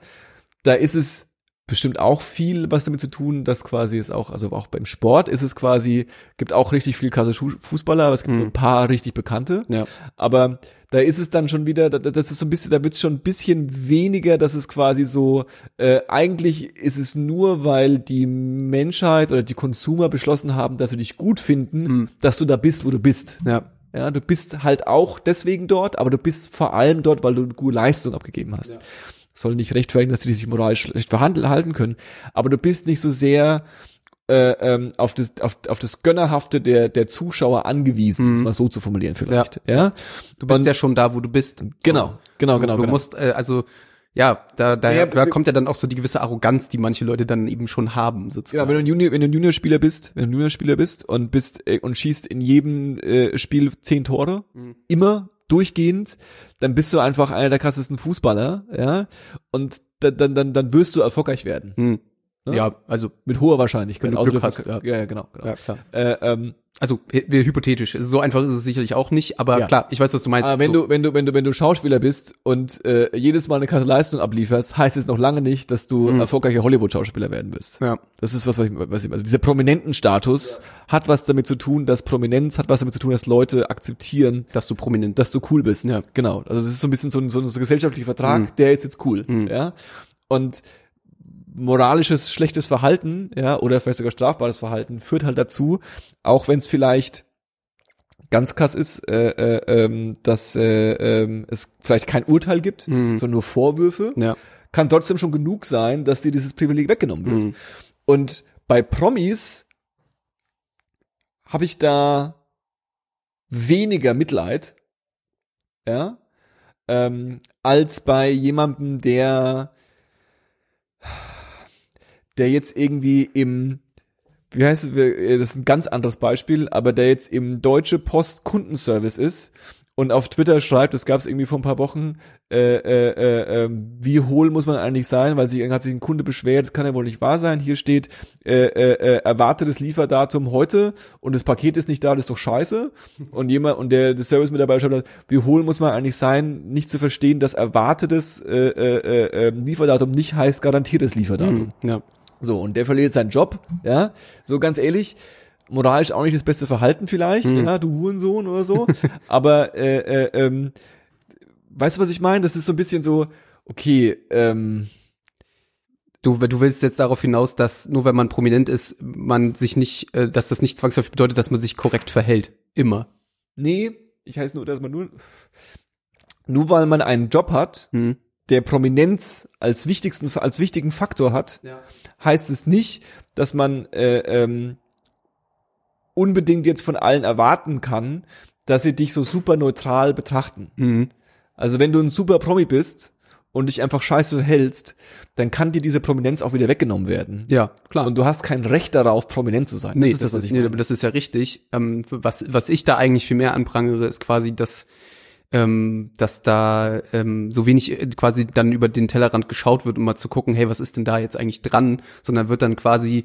da ist es bestimmt auch viel was damit zu tun, dass quasi es auch, also auch beim Sport ist es quasi, gibt auch richtig viel klasse Schu- Fußballer, aber es gibt Mhm. ein paar richtig bekannte. Ja. Aber da ist es dann schon wieder, da- das ist so ein bisschen, da wird es schon ein bisschen weniger, dass es quasi so, äh, eigentlich ist es nur, weil die Menschheit oder die Konsumer beschlossen haben, dass sie dich gut finden, Mhm. dass du da bist, wo du bist. Ja. Ja, du bist halt auch deswegen dort, aber du bist vor allem dort, weil du eine gute Leistung abgegeben hast. Ja. Soll nicht rechtfertigen, dass die sich moralisch schlecht verhandeln halten können, aber du bist nicht so sehr äh, ähm, auf das auf, auf das Gönnerhafte der der Zuschauer angewiesen, um es Mhm. mal so zu formulieren vielleicht. Ja, Du bist Und- ja schon da, wo du bist. genau, genau, Du, genau, du genau. musst, äh, also, ja, da, da, Ja, da kommt ja dann auch so die gewisse Arroganz, die manche Leute dann eben schon haben, Ja, sozusagen. wenn du ein Junior, wenn du ein Juniorspieler bist, wenn du ein Juniorspieler bist und bist äh, und schießt in jedem äh, Spiel zehn Tore, Mhm. immer durchgehend, dann bist du einfach einer der krassesten Fußballer, ja, und dann dann dann, wirst du erfolgreich werden. Hm. Ne? Ja, also Mit hoher Wahrscheinlichkeit. Wenn du Glück hast, ja. ja, ja, genau. genau. ja, klar. Äh, ähm, Also wir hypothetisch, so einfach ist es sicherlich auch nicht, aber Ja. klar, ich weiß, was du meinst. aber wenn so. du, wenn du, wenn du, wenn du Schauspieler bist und äh, jedes Mal eine krasse Leistung ablieferst, heißt es noch lange nicht, dass du Mhm. erfolgreicher Hollywood-Schauspieler werden wirst. ja. Das ist was, was ich, was ich also dieser prominenten Status hat was damit zu tun, dass Prominenz hat was damit zu tun, dass Leute akzeptieren, dass du prominent dass du cool bist. Ja. Genau. Also das ist so ein bisschen so ein, so ein, so ein gesellschaftlicher Vertrag, der ist jetzt cool. Ja. Und moralisches schlechtes Verhalten, ja, oder vielleicht sogar strafbares Verhalten führt halt dazu, auch wenn es vielleicht ganz krass ist, äh, äh, ähm, dass äh, ähm, es vielleicht kein Urteil gibt, Mhm. sondern nur Vorwürfe, Ja. kann trotzdem schon genug sein, dass dir dieses Privileg weggenommen wird. Mhm. Und bei Promis habe ich da weniger Mitleid, ja, ähm, als bei jemandem, der, der jetzt irgendwie im, wie heißt es, wir- das ist ein ganz anderes Beispiel, aber der jetzt im Deutsche Post Kundenservice ist und auf Twitter schreibt, das gab es irgendwie vor ein paar Wochen, äh, äh, äh, ähm, wie hohl muss man eigentlich sein, weil sich hat sich ein Kunde beschwert, das kann ja wohl nicht wahr sein. Hier steht äh, äh, äh, erwartetes Lieferdatum heute und das Paket ist nicht da, das ist doch scheiße. Und jemand und der, der Service-Mitarbeiter schreibt, wie hohl muss man eigentlich sein, nicht zu verstehen, dass erwartetes äh, äh, äh, äh, Lieferdatum nicht heißt garantiertes Lieferdatum. Mhm. Ja. So, und der verliert seinen Job, ja. So ganz ehrlich, moralisch auch nicht das beste Verhalten vielleicht, ja, du Hurensohn oder so. Aber äh, äh, ähm, weißt du, was ich meine? Das ist so ein bisschen so, okay, ähm, Du, du willst jetzt darauf hinaus, dass nur wenn man prominent ist, man sich nicht, äh, dass das nicht zwangsläufig bedeutet, dass man sich korrekt verhält. Immer. nee, ich heiße nur, dass man nur, nur weil man einen Job hat, Mhm. Der Prominenz als wichtigsten, als wichtigen Faktor hat, Ja. heißt es nicht, dass man äh, ähm, unbedingt jetzt von allen erwarten kann, dass sie dich so super neutral betrachten. Mhm. Also wenn du ein super Promi bist und dich einfach scheiße hältst, dann kann dir diese Prominenz auch wieder weggenommen werden. Ja, klar. Und du hast kein Recht darauf, prominent zu sein. Nee, das ist das, was ich nee, meine. aber das ist ja richtig. Ähm, was, was ich da eigentlich viel mehr anprangere, ist quasi, dass, ähm, dass da ähm, so wenig äh, quasi dann über den Tellerrand geschaut wird, um mal zu gucken, hey, was ist denn da jetzt eigentlich dran? Sondern wird dann quasi,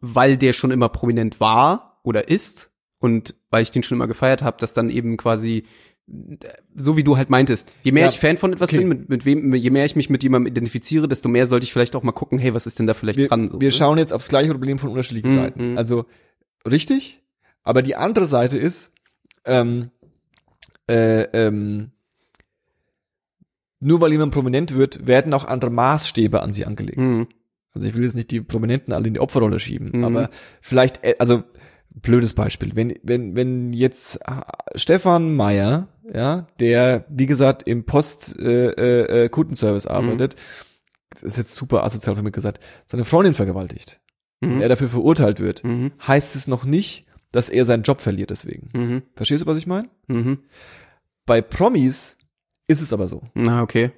weil der schon immer prominent war oder ist und weil ich den schon immer gefeiert habe, dass dann eben quasi so wie du halt meintest, je mehr Ja, ich Fan von etwas okay. bin, mit, mit wem, je mehr ich mich mit jemandem identifiziere, desto mehr sollte ich vielleicht auch mal gucken, hey, was ist denn da vielleicht wir, dran? So, wir ne? schauen jetzt aufs gleiche Problem von unterschiedlichen Mhm, Seiten. mhm. Also richtig, aber die andere Seite ist, ähm, äh, ähm, nur weil jemand prominent wird, werden auch andere Maßstäbe an sie angelegt. Mhm. Also ich will jetzt nicht die Prominenten alle in die Opferrolle schieben, Mhm. aber vielleicht, äh, also blödes Beispiel, wenn wenn wenn jetzt äh, Stefan Meyer, ja, der wie gesagt im Post äh, äh, Kundenservice arbeitet, das ist jetzt super asozial für mich gesagt, seine Freundin vergewaltigt und Mhm. er dafür verurteilt wird, Mhm. heißt es noch nicht, dass er seinen Job verliert deswegen. Mhm. Verstehst du, was ich meine? Mhm. Bei Promis ist es aber so. Na, okay.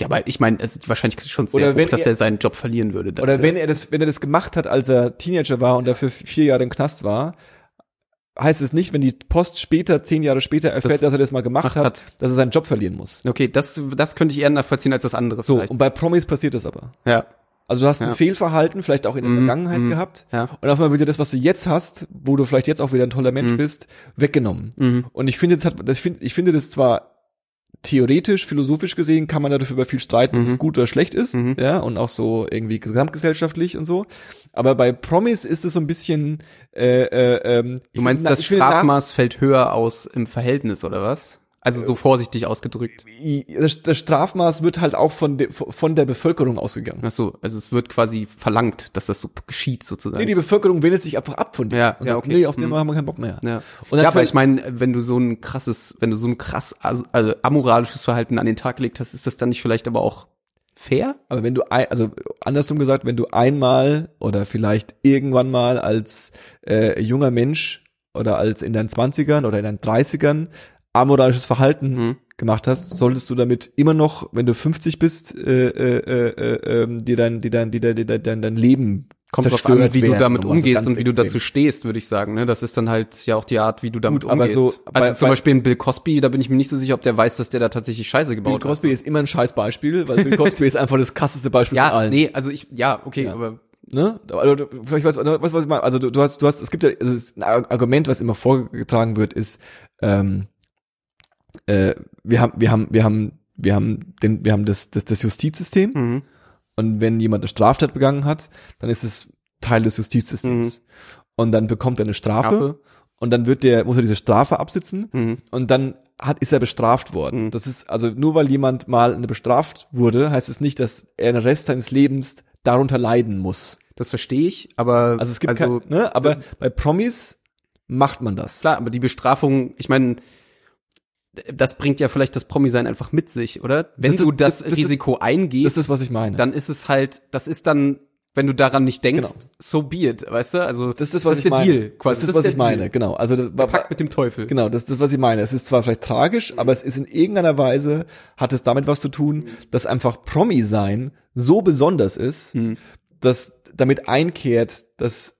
Ja, aber ich meine, es ist wahrscheinlich schon sehr Oder hoch, dass er- er, seinen Job verlieren würde. dann, Oder ne? wenn er das, wenn er das gemacht hat, als er Teenager war und dafür vier Jahre im Knast war, heißt es nicht, wenn die Post später, zehn Jahre später erfährt, Das dass er das mal gemacht gemacht hat, hat. dass er seinen Job verlieren muss. Okay, das, das könnte ich eher nachvollziehen als das andere. So, vielleicht. und bei Promis passiert das aber. ja, Also du hast ein Ja. Fehlverhalten, vielleicht auch in der Mhm, Vergangenheit mhm. gehabt. ja. Und auf einmal wird dir das, was du jetzt hast, wo du vielleicht jetzt auch wieder ein toller Mensch Mhm. bist, weggenommen. Mhm. Und ich finde, das hat, das find, ich finde das zwar theoretisch, philosophisch gesehen, kann man darüber viel streiten, ob Mhm. es gut oder schlecht ist, Mhm. ja, und auch so irgendwie gesamtgesellschaftlich und so. Aber bei Promis ist es so ein bisschen, äh, äh, ähm, Du meinst, na- das Strafmaß fällt höher aus im Verhältnis, oder was? Also so vorsichtig ausgedrückt. das, das Strafmaß wird halt auch von, de, von der Bevölkerung ausgegangen. Ach so, also es wird quasi verlangt, dass das so geschieht sozusagen. Nee, die Bevölkerung wendet sich einfach ab von dir. Ja, und ja, sagt, okay. nee, auf den Mhm. haben wir keinen Bock mehr. ja. Und ja, aber ich meine, wenn du so ein krasses, wenn du so ein krass, also, also amoralisches Verhalten an den Tag gelegt hast, ist das dann nicht vielleicht aber auch fair? Aber wenn du, ein, also andersrum gesagt, wenn du einmal oder vielleicht irgendwann mal als äh, junger Mensch oder als in deinen Zwanzigern oder in deinen Dreißigern amoralisches Verhalten Mhm. gemacht hast, solltest du damit immer noch, wenn du 50 bist, äh, äh, äh, äh, ähm, dir dein, dir dein, dir dein, dir dein, dein, Leben Kommt drauf an, wie du damit um mal so umgehst ganz und wie du extrem. dazu stehst, würde ich sagen. Ne? Das ist dann halt ja auch die Art, wie du damit Gut, aber umgehst. so bei- also zum bei- Beispiel in Bill Cosby, da bin ich mir nicht so sicher, ob der weiß, dass der da tatsächlich Scheiße Bill gebaut Cosby hat. ist immer ein scheiß Beispiel, weil Bill Cosby ist einfach das krasseste Beispiel von Ja, allen. nee, also ich, ja, okay, Ja. aber Ne? Also, du- vielleicht weißt du, was, was ich meine. Also du, du hast, du hast, es gibt ja also ein Argument, was immer vorgetragen wird, ist, ähm, äh, wir haben, wir haben, wir haben, wir haben, den, wir haben das, das, das Justizsystem mhm. und wenn jemand eine Straftat begangen hat, dann ist es Teil des Justizsystems und dann bekommt er eine Strafe Strafe. und dann wird der muss er diese Strafe absitzen Mhm. und dann hat ist er bestraft worden. Mhm. Das ist also nur weil jemand mal bestraft wurde, heißt es nicht, dass er den Rest seines Lebens darunter leiden muss. das verstehe ich, aber Also es gibt also, kein, ne, aber bei Promis macht man das. klar, aber die Bestrafung, ich meine, das bringt ja vielleicht das Promi-Sein einfach mit sich, oder? Wenn Das ist- du das, das- das ist- Risiko eingehst, Das ist, was ich meine. dann ist es halt, das ist dann, wenn du daran nicht denkst, Genau. so be it, weißt du? Also das ist das, was das ich ist der meine. Deal, quasi. Das ist, was der ich meine, Deal. genau. Also das war, Pakt mit dem Teufel. Genau, das ist das, was ich meine. Es ist zwar vielleicht tragisch, aber es ist in irgendeiner Weise, hat es damit was zu tun, dass einfach Promi sein so besonders ist, Mhm. dass damit einkehrt, dass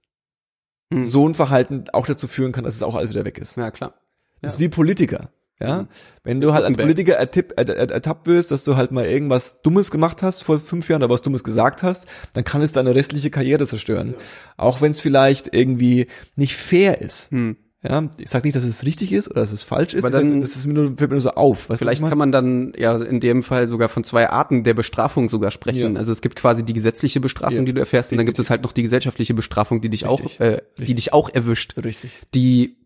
Mhm. so ein Verhalten auch dazu führen kann, dass es auch alles wieder weg ist. Ja, klar. Das ist Ja. wie Politiker. Ja, Mhm. wenn du halt als. Politiker ertipp, er, er, ertappt wirst, dass du halt mal irgendwas Dummes gemacht hast vor fünf Jahren oder was Dummes gesagt hast, dann kann es deine restliche Karriere zerstören. Auch wenn es vielleicht irgendwie nicht fair ist. Hm. Ja, ich sag nicht, dass es richtig ist oder dass es falsch ist. Aber dann- das ist mir nur, fällt mir nur so auf. Vielleicht was ich kann man dann ja in dem Fall sogar von zwei Arten der Bestrafung sogar sprechen. Ja. Also es gibt quasi die gesetzliche Bestrafung, Ja. die du erfährst, und dann gibt es halt noch die gesellschaftliche Bestrafung, die dich Richtig. auch, äh, die Richtig. dich auch erwischt, richtig. die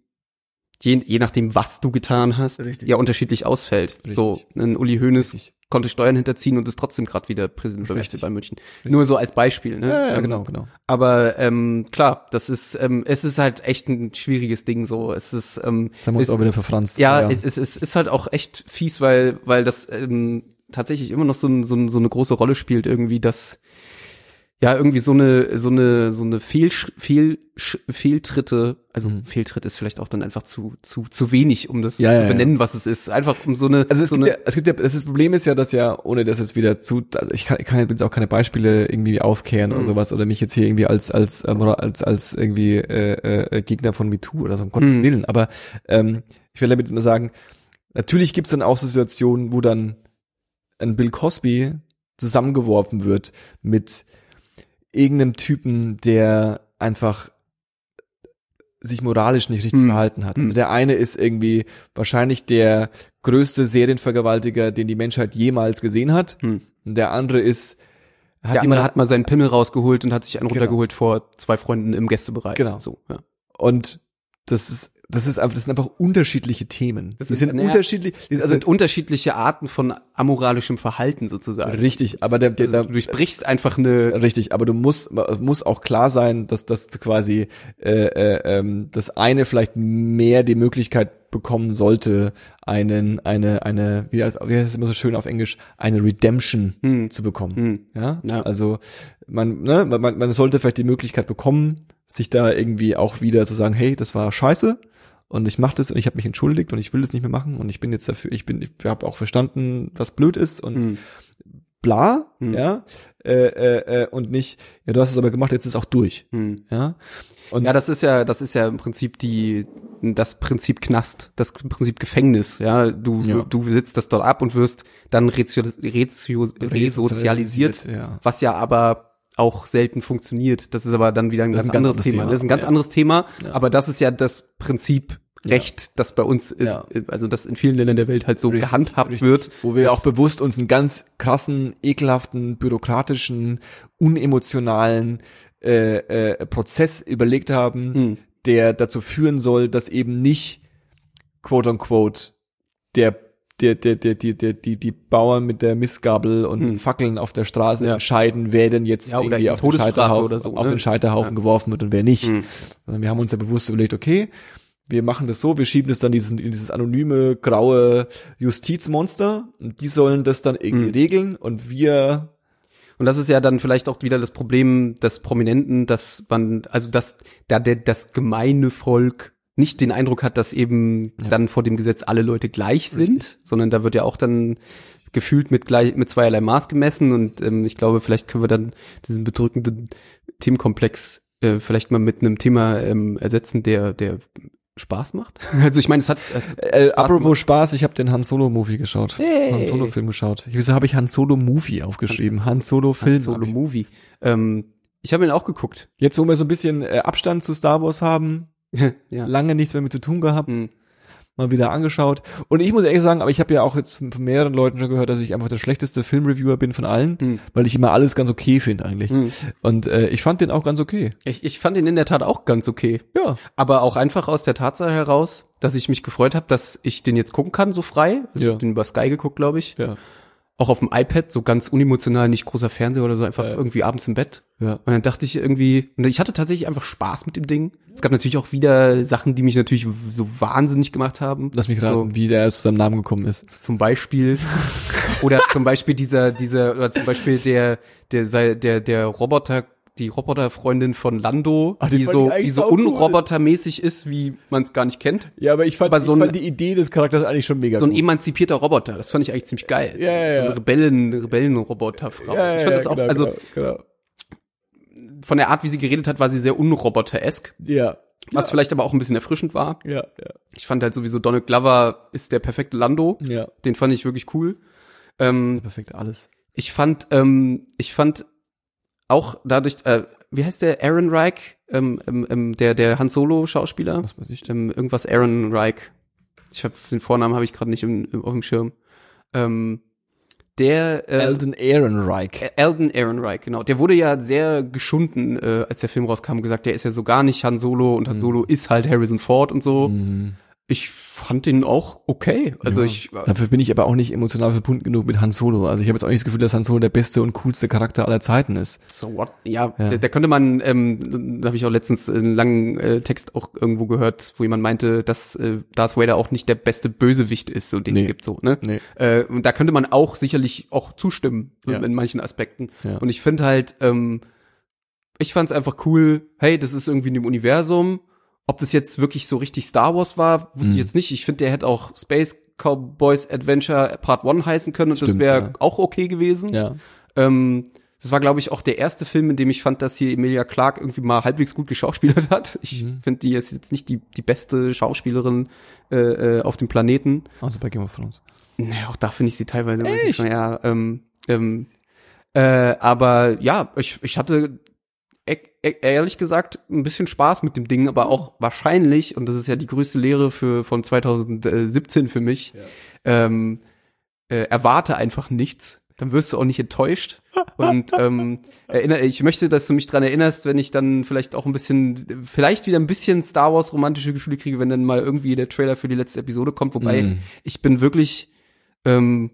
je, je nachdem, was du getan hast, Richtig. ja unterschiedlich ausfällt. Richtig. So, ein Uli Hoeneß Richtig. konnte Steuern hinterziehen und ist trotzdem gerade wieder Präsident bei München. Nur so als Beispiel. Ne? Ja, ja, Ähm, genau, genau. Aber ähm, klar, das ist, ähm, es ist halt echt ein schwieriges Ding so. Es ist, ähm, Jetzt haben wir uns es, auch wieder verfranst. ja, Es, es, es ist halt auch echt fies, weil, weil das ähm, tatsächlich immer noch so, ein, so, ein, so eine große Rolle spielt, irgendwie, dass ja irgendwie so eine so eine so eine Fehl, Fehl, Fehltritte, also Mhm. Fehltritt ist vielleicht auch dann einfach zu zu zu wenig, um das Ja, ja, zu ja. benennen, was es ist. Einfach um so eine Also es so gibt eine, ja, es gibt ja, das, Problem ist ja, dass ja, ohne das jetzt wieder zu, also ich kann, ich kann jetzt auch keine Beispiele irgendwie aufkehren oder Mhm. sowas oder mich jetzt hier irgendwie als als ähm, oder als als irgendwie äh, äh, Gegner von MeToo oder so um Gottes Mhm. Willen. Aber ähm, ich will damit nur sagen, natürlich gibt's dann auch so Situationen, wo dann ein Bill Cosby zusammengeworfen wird mit irgendeinem Typen, der einfach sich moralisch nicht richtig Hm. verhalten hat. Also Hm. der eine ist irgendwie wahrscheinlich der größte Serienvergewaltiger, den die Menschheit jemals gesehen hat. Hm. Und der andere ist, hat der andere jemand, hat mal seinen Pimmel rausgeholt und hat sich einen Genau. runtergeholt vor zwei Freunden im Gästebereich. Genau. So, ja. und das ist, das ist einfach, das sind einfach unterschiedliche Themen. Das die sind- naja, unterschiedlich, also sind unterschiedliche Arten von amoralischem Verhalten sozusagen. richtig, aber der, der, Also, der du durchbrichst einfach eine Richtig, aber du musst muss auch klar sein, dass das quasi äh, äh, ähm, das eine vielleicht mehr die Möglichkeit bekommen sollte, einen eine eine wie, wie heißt es immer so schön auf Englisch eine Redemption Hm. zu bekommen. Hm. Ja? Ja. also man, ne, man man sollte vielleicht die Möglichkeit bekommen, sich da irgendwie auch wieder zu sagen, hey, das war scheiße und ich mache das und ich habe mich entschuldigt und ich will das nicht mehr machen und ich bin jetzt dafür, ich bin, ich habe auch verstanden, was blöd ist und Hm. bla, Hm. ja, äh, äh, äh, und nicht, ja, du hast es aber gemacht, jetzt ist auch durch, Hm. ja. Und Ja, das ist ja, das ist ja im Prinzip die, das Prinzip Knast, das Prinzip Gefängnis. Ja, du, Ja. du sitzt das dort ab und wirst dann rezio, rezio, resozialisiert, ja. was ja aber auch selten funktioniert. Das ist aber dann wieder ein ganz ein anderes anderes Thema. Thema. Das ist ein ganz Ja. anderes Thema, Ja. aber das ist ja das Prinzip Recht, das bei uns, äh, Ja. also das in vielen Ländern der Welt halt so Richtig, gehandhabt richtig. wird. Wo wir auch bewusst uns einen ganz krassen, ekelhaften, bürokratischen, unemotionalen äh, äh, Prozess überlegt haben, Hm. der dazu führen soll, dass eben nicht quote unquote der der, der, der, die, der, die, die Bauern mit der Missgabel und Hm. Fackeln auf der Straße Ja. entscheiden, wer denn jetzt Ja, irgendwie auf den, Scheiterhaufen, so, auf ne? den Scheiterhaufen geworfen wird und wer nicht. Hm. Sondern wir haben uns ja bewusst überlegt, okay, wir machen das so, wir schieben das dann diesen, in dieses anonyme, graue Justizmonster und die sollen das dann irgendwie Mhm. regeln und wir Und das ist ja dann vielleicht auch wieder das Problem des Prominenten, dass man, also dass da der, das gemeine Volk nicht den Eindruck hat, dass eben Ja. dann vor dem Gesetz alle Leute gleich sind, sondern da wird ja auch dann gefühlt mit gleich mit zweierlei Maß gemessen und ähm, ich glaube, vielleicht können wir dann diesen bedrückenden Themenkomplex äh, vielleicht mal mit einem Thema ähm, ersetzen, der der Spaß macht. Also ich meine, es hat es Äh, apropos Spaß, ich habe den Han Solo Movie geschaut. Hey. Han Solo Film geschaut. Wieso habe ich Han Solo Movie aufgeschrieben? Han Solo Film. Han Solo Movie. Ähm, ich habe ihn auch geguckt. Jetzt, wo wir so ein bisschen äh, Abstand zu Star Wars haben, ja. lange nichts mehr mit zu tun gehabt, Hm. mal wieder angeschaut. Und ich muss ehrlich sagen, aber ich habe ja auch jetzt von von mehreren Leuten schon gehört, dass ich einfach der schlechteste Filmreviewer bin von allen, Hm. weil ich immer alles ganz okay finde eigentlich. Hm. Und äh, ich fand den auch ganz okay. Ich, ich fand ihn in der Tat auch ganz okay. Ja. Aber auch einfach aus der Tatsache heraus, dass ich mich gefreut habe, dass ich den jetzt gucken kann, so frei. Also Ich Ja. hab den über Sky geguckt, glaube ich. Ja. Auch auf dem iPad, so ganz unemotional, nicht großer Fernseher oder so, einfach Ja. irgendwie abends im Bett. Ja. Und dann dachte ich irgendwie, und ich hatte tatsächlich einfach Spaß mit dem Ding. Es gab natürlich auch wieder Sachen, die mich natürlich so wahnsinnig gemacht haben. Lass mich raten, wie der zu seinem Namen gekommen ist. Zum Beispiel. oder zum Beispiel dieser, dieser, oder zum Beispiel der, der, der, der Roboter, die Roboterfreundin von Lando, Ah, die die so, die so unrobotermäßig ist, wie man es gar nicht kennt. Ja, aber ich fand, Aber so ich fand die Idee des Charakters eigentlich schon mega So ein gut. emanzipierter Roboter, das fand ich eigentlich ziemlich geil. Ja, ja, ja. So Rebellen, Rebellenroboterfrau. ja, ja, ich fand das ja, auch, genau, also genau, genau. von der Art, wie sie geredet hat, war sie sehr unroboter-esk. Ja. Was vielleicht aber auch ein bisschen erfrischend war. Ja, ja, Ich fand halt sowieso Donald Glover ist der perfekte Lando. ja. Den fand ich wirklich cool. Ähm, Perfekt, alles. ich fand, ähm, ich fand auch dadurch, äh, wie heißt der Aaron Reich, ähm, ähm, ähm, der der Han Solo Schauspieler, Was weiß ich. ähm, irgendwas Aaron Reich. Ich habe den Vornamen habe ich gerade nicht im, im, auf dem Schirm. Ähm, der äh, Alden Ehrenreich. Alden Aaron Reich, genau. Der wurde ja sehr geschunden, äh, als der Film rauskam, gesagt, der ist ja so gar nicht Han Solo und Han Mhm. Solo ist halt Harrison Ford und so. Ich fand den auch okay. Also Ja. ich, Dafür bin ich aber auch nicht emotional verbunden genug mit Han Solo. Also ich habe jetzt auch nicht das Gefühl, dass Han Solo der beste und coolste Charakter aller Zeiten ist. So what? Ja, Ja. Da, könnte man, ähm, da habe ich auch letztens einen langen äh, Text auch irgendwo gehört, wo jemand meinte, dass äh, Darth Vader auch nicht der beste Bösewicht ist, so den es Nee. gibt so, ne? Nee. Äh, und da könnte man auch sicherlich auch zustimmen so Ja. in manchen Aspekten. Und ich finde halt, ähm, ich fand es einfach cool, hey, das ist irgendwie in dem Universum. Ob das jetzt wirklich so richtig Star Wars war, wusste Mhm. ich jetzt nicht. Ich finde, der hätte auch Space Cowboys Adventure Part 1 heißen können und das Stimmt, wäre ja. auch okay gewesen. Ja. Ähm, das war, glaube ich, auch der erste Film, in dem ich fand, dass hier Emilia Clarke irgendwie mal halbwegs gut geschauspielert hat. Ich Mhm. finde, die ist jetzt nicht die, die beste Schauspielerin äh, äh, auf dem Planeten. Also bei Game of Thrones. Naja, auch da finde ich sie teilweise. Echt? Ja, ähm, ähm, äh, aber ja, ich, ich hatte ehrlich gesagt ein bisschen Spaß mit dem Ding, aber auch wahrscheinlich, und das ist ja die größte Lehre für von 2017 für mich, ähm, äh, erwarte einfach nichts. Dann wirst du auch nicht enttäuscht. Und ähm, erinnere, ich möchte, dass du mich dran erinnerst, wenn ich dann vielleicht auch ein bisschen, vielleicht wieder ein bisschen Star Wars romantische Gefühle kriege, wenn dann mal irgendwie der Trailer für die letzte Episode kommt. Wobei Mhm. ich bin wirklich, ähm,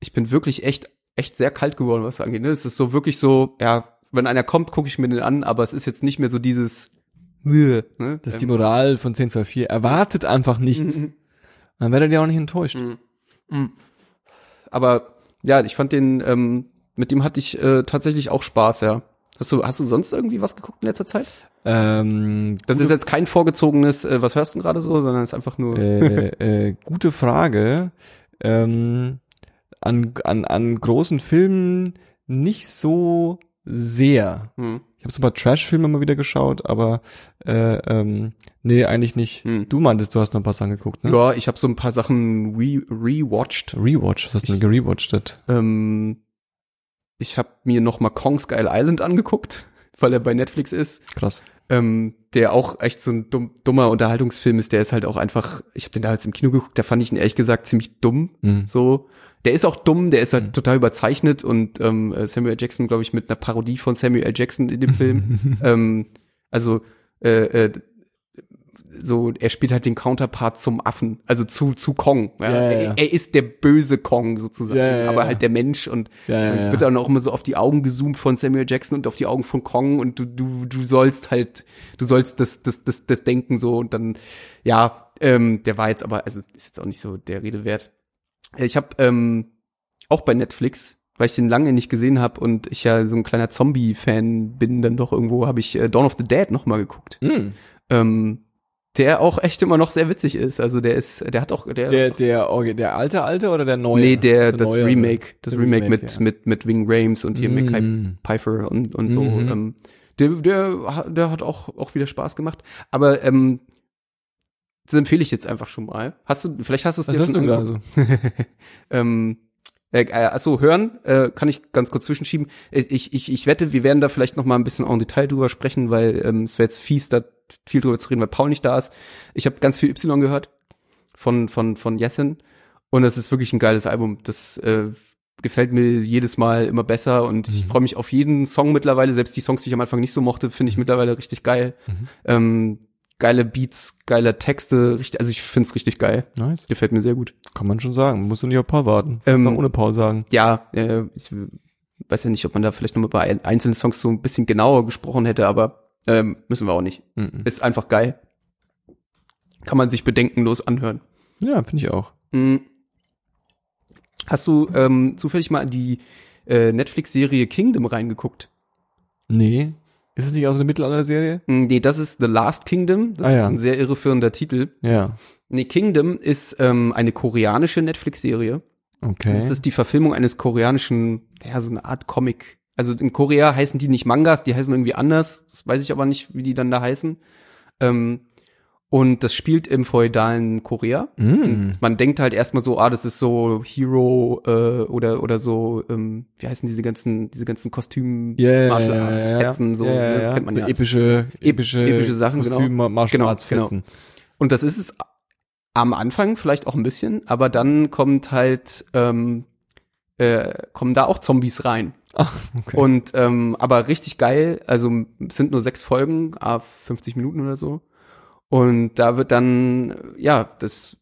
ich bin wirklich echt, echt sehr kalt geworden, was das angeht. Ne? Es ist so wirklich so, ja, wenn einer kommt, gucke ich mir den an, aber es ist jetzt nicht mehr so dieses, ne? Das ist Ähm, die Moral von 1024. Erwartet einfach nichts. Mhm. Dann werdet ihr auch nicht enttäuscht. Mhm. Mhm. Aber ja, ich fand den, ähm, mit dem hatte ich äh, tatsächlich auch Spaß, ja. Hast du, hast du sonst irgendwie was geguckt in letzter Zeit? Ähm, Das ist jetzt kein vorgezogenes, äh, was hörst du gerade so, sondern es ist einfach nur. äh, äh, gute Frage. Ähm, an, an, an großen Filmen nicht so sehr. Hm. Ich habe so ein paar Trash-Filme mal wieder geschaut, aber äh, ähm, nee, eigentlich nicht. Hm. Du meintest, du hast noch ein paar Sachen geguckt, ne? Ja, ich habe so ein paar Sachen re rewatcht. Rewatch, was hast du denn gerewatcht? Ähm, ich habe mir noch mal Kong Skull Island angeguckt, weil er bei Netflix ist. Krass. Ähm, der auch echt so ein dumm, dummer Unterhaltungsfilm ist. Der ist halt auch einfach. Ich habe den da jetzt im Kino geguckt. Da fand ich ihn ehrlich gesagt ziemlich dumm. Mhm. So, der ist auch dumm. Der ist halt Mhm. total überzeichnet und ähm, Samuel L. Jackson, glaube ich, mit einer Parodie von Samuel L. Jackson in dem Film. ähm, also äh, äh, so, er spielt halt den Counterpart zum Affen, also zu zu Kong. Ja? Ja, ja. Er, er ist der böse Kong sozusagen, aber halt der Mensch und Ja, ja, ja. wird dann auch immer so auf die Augen gezoomt von Samuel Jackson und auf die Augen von Kong und du du du sollst halt du sollst das das das das denken so und dann ja ähm, der war jetzt aber also ist jetzt auch nicht so der Rede wert. Ich habe ähm, auch bei Netflix, weil ich den lange nicht gesehen habe und ich ja so ein kleiner Zombie-Fan bin, dann doch irgendwo habe ich äh, Dawn of the Dead noch mal geguckt. Ähm, Der auch echt immer noch sehr witzig ist. Also der ist, der hat auch, der, Der, der, Orgi- der alte, alte oder der neue? nee, der, das neuere? Remake, das Der Remake, Remake, mit, ja. mit, mit Wing Rames und hier Mackay Mm. Pfeiffer und, und so. Mhm. Ähm, der, der, hat- der hat auch, auch wieder Spaß gemacht. Aber, ähm, das empfehle ich jetzt einfach schon mal. Hast du, vielleicht hast du es dir schon du angeguckt. ähm, äh, äh, achso, hören, äh, kann ich ganz kurz zwischenschieben. Ich, ich, ich wette, wir werden da vielleicht noch mal ein bisschen en Detail drüber sprechen, weil ähm, es wäre jetzt fies, da viel drüber zu reden, weil Paul nicht da ist. Ich habe ganz viel Y gehört von, von, von Jessen und es ist wirklich ein geiles Album. Das äh, gefällt mir jedes Mal immer besser und ich Mhm. freue mich auf jeden Song mittlerweile. Selbst die Songs, die ich am Anfang nicht so mochte, finde ich mittlerweile richtig geil. Mhm. Ähm, geile Beats, geile Texte, richtig, also ich finde es richtig geil. Nice. Gefällt mir sehr gut. Kann man schon sagen. Musst du nicht auf Paul warten. Ähm, ohne Paul sagen. Ja, äh, ich weiß ja nicht, ob man da vielleicht nochmal bei ein- einzelnen Songs so ein bisschen genauer gesprochen hätte, aber ähm, müssen wir auch nicht. Mhm. Ist einfach geil. Kann man sich bedenkenlos anhören. Ja, finde ich auch. Mhm. Hast du ähm, zufällig mal in die äh, Netflix-Serie Kingdom reingeguckt? Nee. Ist es nicht aus einer Mittelalter-Serie? Mm, Nee, das ist The Last Kingdom. Das Ah, ja. ist ein sehr irreführender Titel. Ja. Nee, Kingdom ist ähm, eine koreanische Netflix-Serie. Okay. Das ist die Verfilmung eines koreanischen, ja, so eine Art Comic. Also in Korea heißen die nicht Mangas, die heißen irgendwie anders. Das weiß ich aber nicht, wie die dann da heißen. Ähm, und das spielt im feudalen Korea. Mm. Man denkt halt erstmal so, ah, das ist so Hero äh, oder oder so, ähm, wie heißen diese ganzen diese ganzen Kostüm ja, Martial Arts. Fetzen so ja, ne, ja. kennt man so ja. epische, epische, epische Sachen, genau. Kostüm, Martial Genau, Arts Fetzen. Und das ist es am Anfang vielleicht auch ein bisschen, aber dann kommt halt ähm, äh, kommen da auch Zombies rein. Ach, okay. Und ähm, aber richtig geil, also es sind nur sechs Folgen, ah, 50 Minuten oder so. Und da wird dann, ja, das,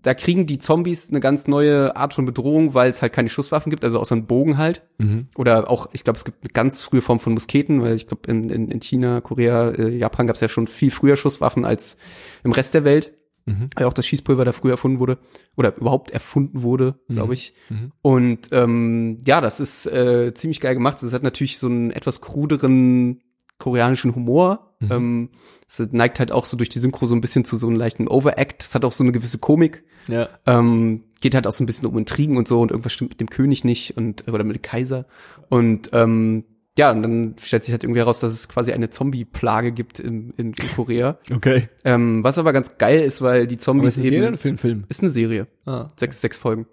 da kriegen die Zombies eine ganz neue Art von Bedrohung, weil es halt keine Schusswaffen gibt, also außer einen Bogen halt. mhm. Oder auch, ich glaube, es gibt eine ganz frühe Form von Musketen, weil ich glaube, in, in, in China, Korea, äh, Japan gab es ja schon viel früher Schusswaffen als im Rest der Welt. Mhm. Weil auch das Schießpulver da früher erfunden wurde. Oder überhaupt erfunden wurde, glaube ich. Mhm. Und ähm, ja, das ist äh, ziemlich geil gemacht. Es hat natürlich so einen etwas kruderen koreanischen Humor. Mhm. Ähm, es neigt halt auch so durch die Synchro so ein bisschen zu so einem leichten Overact. Es hat auch so eine gewisse Komik. Ja. Ähm, geht halt auch so ein bisschen um Intrigen und so und irgendwas stimmt mit dem König nicht und oder mit dem Kaiser. Und ähm, ja, und dann stellt sich halt irgendwie heraus, dass es quasi eine Zombie-Plage gibt in, in, in Korea. Okay. ähm, was aber ganz geil ist, weil die Aber Zombies ist es eben jeder ein Film, Film? ist eine Serie, Ah. sechs sechs Folgen.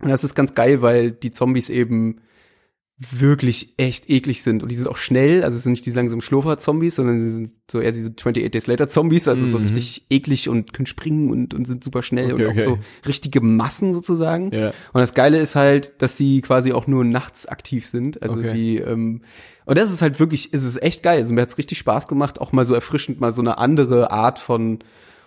Und das ist ganz geil, weil die Zombies eben wirklich echt eklig sind und die sind auch schnell, also es sind nicht diese langsamen Schlurfer-Zombies, sondern sie sind so eher diese 28 Days Later Zombies, also so Mhm. richtig eklig und können springen und, und sind super schnell Okay, und auch okay. so richtige Massen sozusagen. Ja. Und das Geile ist halt, dass sie quasi auch nur nachts aktiv sind. Also Okay. die, ähm, und das ist halt wirklich, es ist echt geil. Also mir hat's richtig Spaß gemacht, auch mal so erfrischend, mal so eine andere Art von,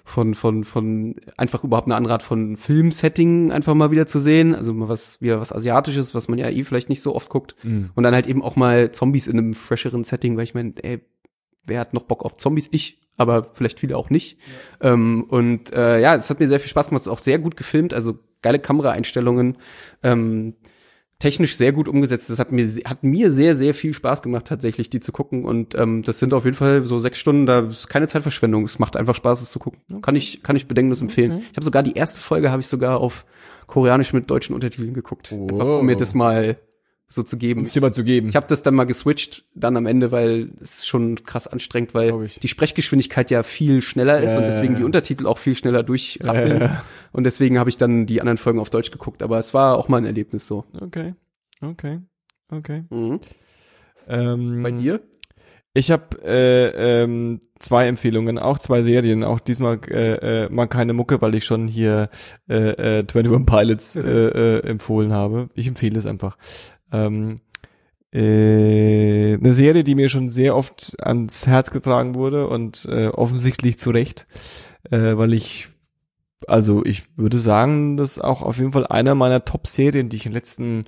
von, von, von, einfach überhaupt eine andere Art von Filmsetting einfach mal wieder zu sehen. Also mal was, wieder was Asiatisches, was man ja eh vielleicht nicht so oft guckt. Mhm. Und dann halt eben auch mal Zombies in einem fresheren Setting, weil ich meine, ey, wer hat noch Bock auf Zombies? Ich, aber vielleicht viele auch nicht. Ähm, und äh, ja, es hat mir sehr viel Spaß gemacht, es ist auch sehr gut gefilmt, also geile Kameraeinstellungen, ähm, technisch sehr gut umgesetzt. Das hat mir hat mir sehr sehr viel Spaß gemacht tatsächlich, die zu gucken. Und ähm, das sind auf jeden Fall so sechs Stunden. Da ist keine Zeitverschwendung. Es macht einfach Spaß, es zu gucken. Kann ich kann ich bedenkenlos empfehlen. Ich habe sogar die erste Folge habe ich sogar auf Koreanisch mit deutschen Untertiteln geguckt, einfach um mir Wow. das mal so zu geben. Um es dir mal zu geben. Ich habe das dann mal geswitcht, dann am Ende, weil es schon krass anstrengend, weil die Sprechgeschwindigkeit ja viel schneller ist Ja, und deswegen die. Untertitel auch viel schneller durchrasseln. Ja. Und deswegen habe ich dann die anderen Folgen auf Deutsch geguckt. Aber es war auch mal ein Erlebnis so. Okay. Okay. Okay. Mhm. Ähm, Bei dir? Ich habe äh, ähm, zwei Empfehlungen, auch zwei Serien, auch diesmal äh, äh, mal keine Mucke, weil ich schon hier äh, äh, 21 Pilots äh, äh, empfohlen habe. Ich empfehle es einfach. Ähm, äh, eine Serie, die mir schon sehr oft ans Herz getragen wurde und äh, offensichtlich zu Recht, äh, weil ich, also ich würde sagen, das ist auch auf jeden Fall einer meiner Top-Serien, die ich in den letzten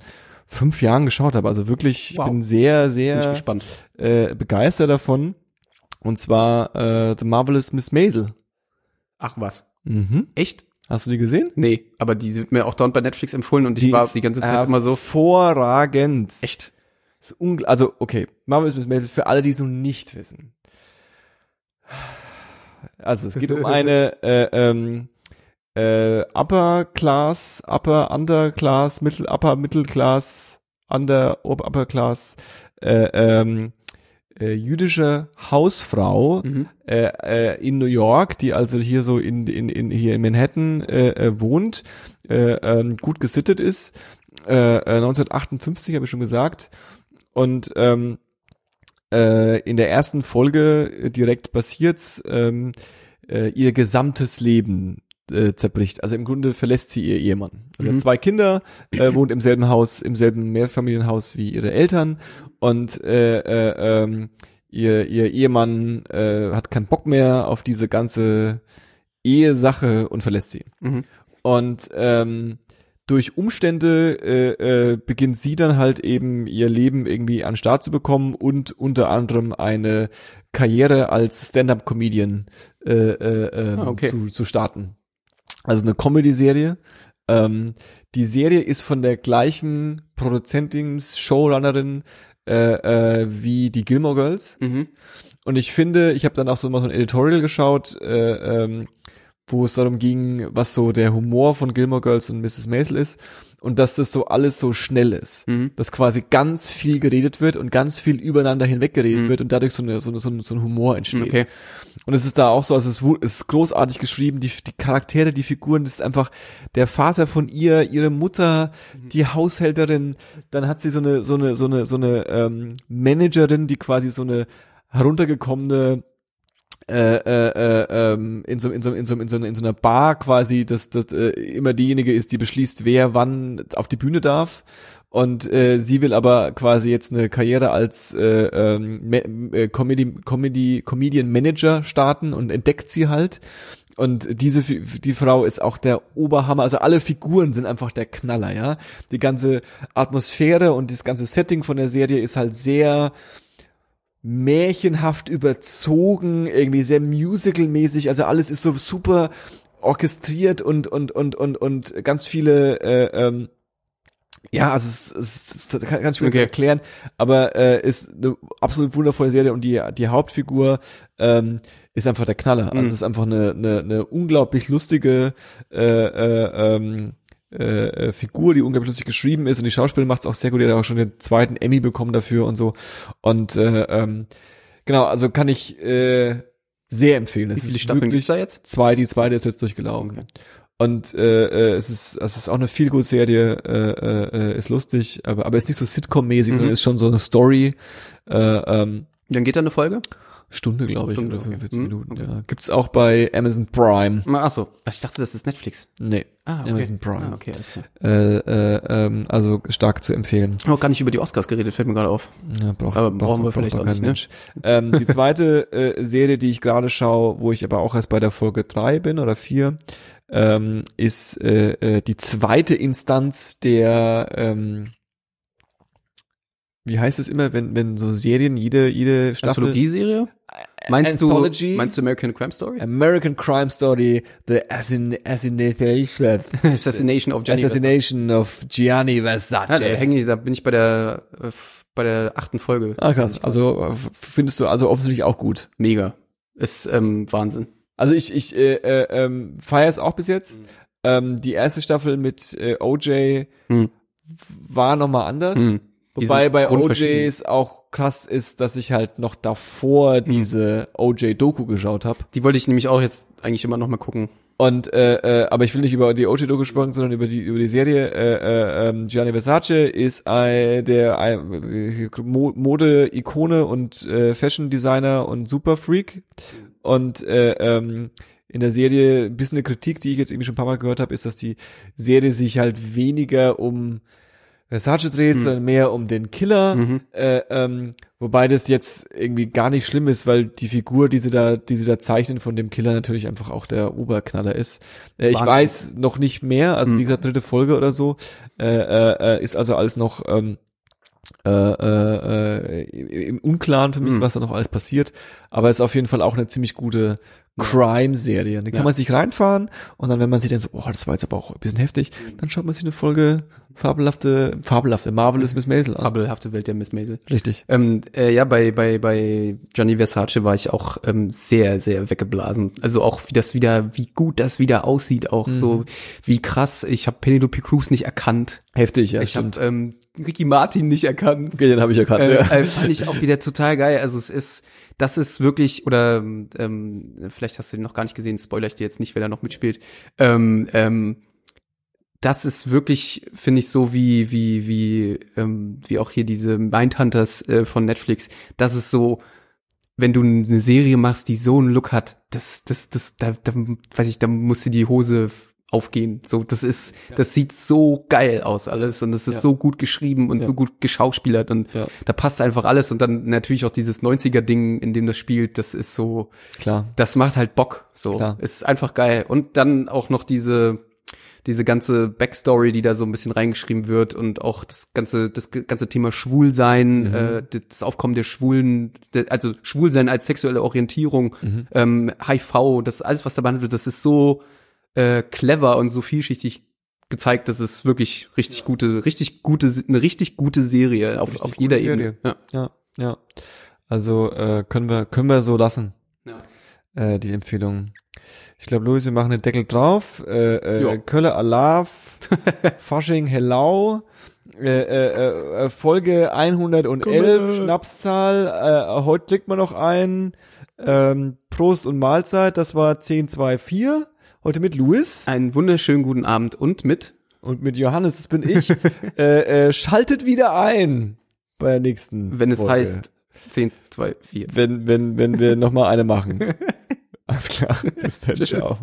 fünf Jahren geschaut habe. Also wirklich, Wow. ich bin sehr, Bin sehr gespannt. äh, begeistert davon. Und zwar äh, The Marvelous Miss Maisel. Ach was. Mhm. Echt? Hast du die gesehen? Nee, aber die wird mir auch dauernd bei Netflix empfohlen und ich war die ganze Zeit immer so. hervorragend. Echt? Also, okay, Marvelous Miss Maisel, für alle, die es noch nicht wissen. Also es geht um eine äh, ähm, äh, Upper Class, Upper Underclass, Mittel Upper Mittelclass, Under Upper Class äh, ähm, äh, jüdische Hausfrau Mhm. äh, äh, in New York, die also hier so in, in, in hier in Manhattan äh, äh, wohnt, äh, ähm, gut gesittet ist, äh, äh, 1958 habe ich schon gesagt und ähm, äh, in der ersten Folge äh, direkt passiert's, ähm, äh, ihr gesamtes Leben äh, zerbricht. Also im Grunde verlässt sie ihr Ehemann. Also Mhm. hat zwei Kinder, äh, wohnt im selben Haus, im selben Mehrfamilienhaus wie ihre Eltern und äh, äh, ähm, ihr, ihr Ehemann äh, hat keinen Bock mehr auf diese ganze Ehesache und verlässt sie. Mhm. Und ähm, durch Umstände äh, äh, beginnt sie dann halt eben ihr Leben irgendwie an den Start zu bekommen und unter anderem eine Karriere als Stand-up-Comedian äh, äh, ähm, Ah, okay. zu, zu starten. Also eine Comedy-Serie. Ähm, die Serie ist von der gleichen Produzentin, Showrunnerin äh, äh, wie die Gilmore Girls. Mhm. Und ich finde, ich habe dann auch so mal so ein Editorial geschaut, äh, ähm, wo es darum ging, was so der Humor von Gilmore Girls und Mrs. Maisel ist und dass das so alles so schnell ist. Mhm. Dass quasi ganz viel geredet wird und ganz viel übereinander hinweg geredet Mhm. wird und dadurch so, eine, so, eine, so, ein, so ein Humor entsteht. Okay. Und es ist da auch so, also es ist großartig geschrieben, die, die Charaktere, die Figuren, das ist einfach der Vater von ihr, ihre Mutter, die Haushälterin, dann hat sie so eine, so eine, so eine, so eine ähm, Managerin, die quasi so eine heruntergekommene äh, äh, äh, ähm, in so in so in so in so, in so einer Bar quasi, dass das äh, immer diejenige ist, die beschließt, wer wann auf die Bühne darf. Und äh, sie will aber quasi jetzt eine Karriere als äh, ähm, äh, Comedy, Comedy, Comedian Manager starten und entdeckt sie halt. Und diese die Frau ist auch der Oberhammer. Also alle Figuren sind einfach der Knaller, ja. Die ganze Atmosphäre und das ganze Setting von der Serie ist halt sehr märchenhaft überzogen, irgendwie sehr musicalmäßig, also alles ist so super orchestriert und und und und und ganz viele äh, ähm, ja, also es, es, es kann, kann schwer zu Okay. erklären, aber äh, ist eine absolut wundervolle Serie und die die Hauptfigur ähm, ist einfach der Knaller. Also Mhm. es ist einfach eine eine, eine unglaublich lustige äh, äh, ähm, äh, äh, Figur, die unglaublich lustig geschrieben ist und die Schauspielerin macht es auch sehr gut. Die hat auch schon den zweiten Emmy bekommen dafür und so. Und äh, ähm, genau, also kann ich äh, sehr empfehlen. Es ist wirklich da jetzt? zwei, die zweite ist jetzt durchgelaufen. Okay. Und äh, äh, es ist es ist auch eine viel gut Serie, äh, äh, ist lustig, aber aber ist nicht so Sitcom-mäßig, Mhm. sondern ist schon so eine Story. Äh, ähm, Dann geht da eine Folge? Stunde, glaube ich, Stunde, oder okay. 45 Mhm, Minuten. okay. Ja. Gibt's auch bei Amazon Prime. Ach so. Ich dachte, das ist Netflix. Nee, Ah, okay. Amazon Prime. Ah, okay, alles klar. Äh, äh, ähm, also stark zu empfehlen. Haben auch gar nicht über die Oscars geredet, fällt mir gerade auf. Ja, braucht, Aber brauchen wir vielleicht auch nicht, ne? Mensch. Ähm, die zweite äh, Serie, die ich gerade schaue, wo ich aber auch erst bei der Folge drei bin oder vier, ähm, ist äh, äh, die zweite Instanz der ähm, wie heißt es immer, wenn, wenn so Serien jede, jede Staffel Anthologieserie? Meinst Anthology? du, meinst du American Crime Story? American Crime Story, The Assin Assassination, Assassination of Gianni Assassination of Gianni Versace. Versace. Ja, da, ich, da bin ich bei der, äh, bei der achten Folge. Ah, krass. Also äh, findest du also offensichtlich auch gut. Mega. Ist ähm, Wahnsinn. Also ich, ich äh, äh, ähm, feiere es auch bis jetzt. Mhm. Ähm, die erste Staffel mit äh, OJ Hm. war nochmal anders. Hm. Wobei bei grundverschieden. OJ es auch krass ist, dass ich halt noch davor Mhm. diese OJ-Doku geschaut habe. Die wollte ich nämlich auch jetzt eigentlich immer noch mal gucken. Und äh, äh, aber ich will nicht über die OJ-Doku sprechen, sondern über die über die Serie. Äh, äh, ähm, Gianni Versace ist ein, der ein, Mo- Mode-Ikone und äh, Fashion-Designer und Superfreak. Und äh, ähm, in der Serie ein bisschen eine Kritik, die ich jetzt irgendwie schon ein paar Mal gehört habe, ist, dass die Serie sich halt weniger um Versace dreht, Mhm. sondern mehr um den Killer. Mhm. Äh, ähm, wobei das jetzt irgendwie gar nicht schlimm ist, weil die Figur, die sie da, die sie da zeichnen von dem Killer natürlich einfach auch der Oberknaller ist. Äh, ich weiß noch nicht mehr, also Mhm. wie gesagt, dritte Folge oder so, äh, äh, äh, ist also alles noch ähm, äh, im Unklaren für mich, Mhm. was da noch alles passiert. Aber es ist auf jeden Fall auch eine ziemlich gute Crime-Serie. Die kann Ja. man sich reinfahren und dann, wenn man sich dann so, oh, das war jetzt aber auch ein bisschen heftig, Mhm. dann schaut man sich eine Folge Fabelhafte, fabelhafte, marvelous Miss Maisel an. Fabelhafte Welt der Miss Maisel. Richtig. Ähm, äh, ja, bei, bei, bei Gianni Versace war ich auch ähm, sehr, sehr weggeblasen. Also auch wie das wieder, wie gut das wieder aussieht, auch so wie krass. Ich habe Penelope Cruz nicht erkannt. Heftig, ja, ich habe stimmt. ähm, Ricky Martin nicht erkannt. Okay, den habe ich erkannt, Äh, ja. äh, fand ich auch wieder total geil. Also es ist, das ist wirklich, oder ähm, vielleicht hast du den noch gar nicht gesehen, spoiler ich dir jetzt nicht, wer da noch mitspielt. Ähm, ähm, das ist wirklich, finde ich, so wie, wie, wie, ähm, wie auch hier diese Mindhunters äh, von Netflix. Das ist so, wenn du eine Serie machst, die so einen Look hat, das, das, das, da, da weiß ich, da musste die Hose aufgehen. So, das ist, das sieht so geil aus alles und es ist Ja. so gut geschrieben und Ja. so gut geschauspielert und Ja. da passt einfach alles und dann natürlich auch dieses 90er Ding, in dem das spielt, das ist so, Klar. das macht halt Bock. So, Klar. ist einfach geil. Und dann auch noch diese, diese ganze Backstory, die da so ein bisschen reingeschrieben wird und auch das ganze, das ganze Thema Schwulsein, Mhm. äh, das Aufkommen der Schwulen, also Schwulsein als sexuelle Orientierung, Mhm. ähm, HIV, das alles, was da behandelt wird, das ist so äh, clever und so vielschichtig gezeigt, dass es wirklich richtig gute, richtig gute, eine richtig gute Serie auf, Richtig auf jeder Ebene. Serie. Ja, ja. Also äh, können wir können wir so lassen Ja. äh, die Empfehlung. Ich glaube, Luis, wir machen den Deckel drauf. Äh, äh, Ja. Kölle Alav, Fasching Hello, äh, äh, äh, Folge 111, Kölle. Schnapszahl. Äh, heute klickt man noch ein. Ähm, Prost und Mahlzeit, das war 1024. Heute mit Luis Einen wunderschönen guten Abend und mit und mit Johannes, das bin ich. äh, äh, schaltet wieder ein bei der nächsten. wenn es Folge. heißt 10, 2, 4. wenn, wenn, wenn wir noch mal eine machen. Alles klar. Bis dann. Tschüss. Ciao.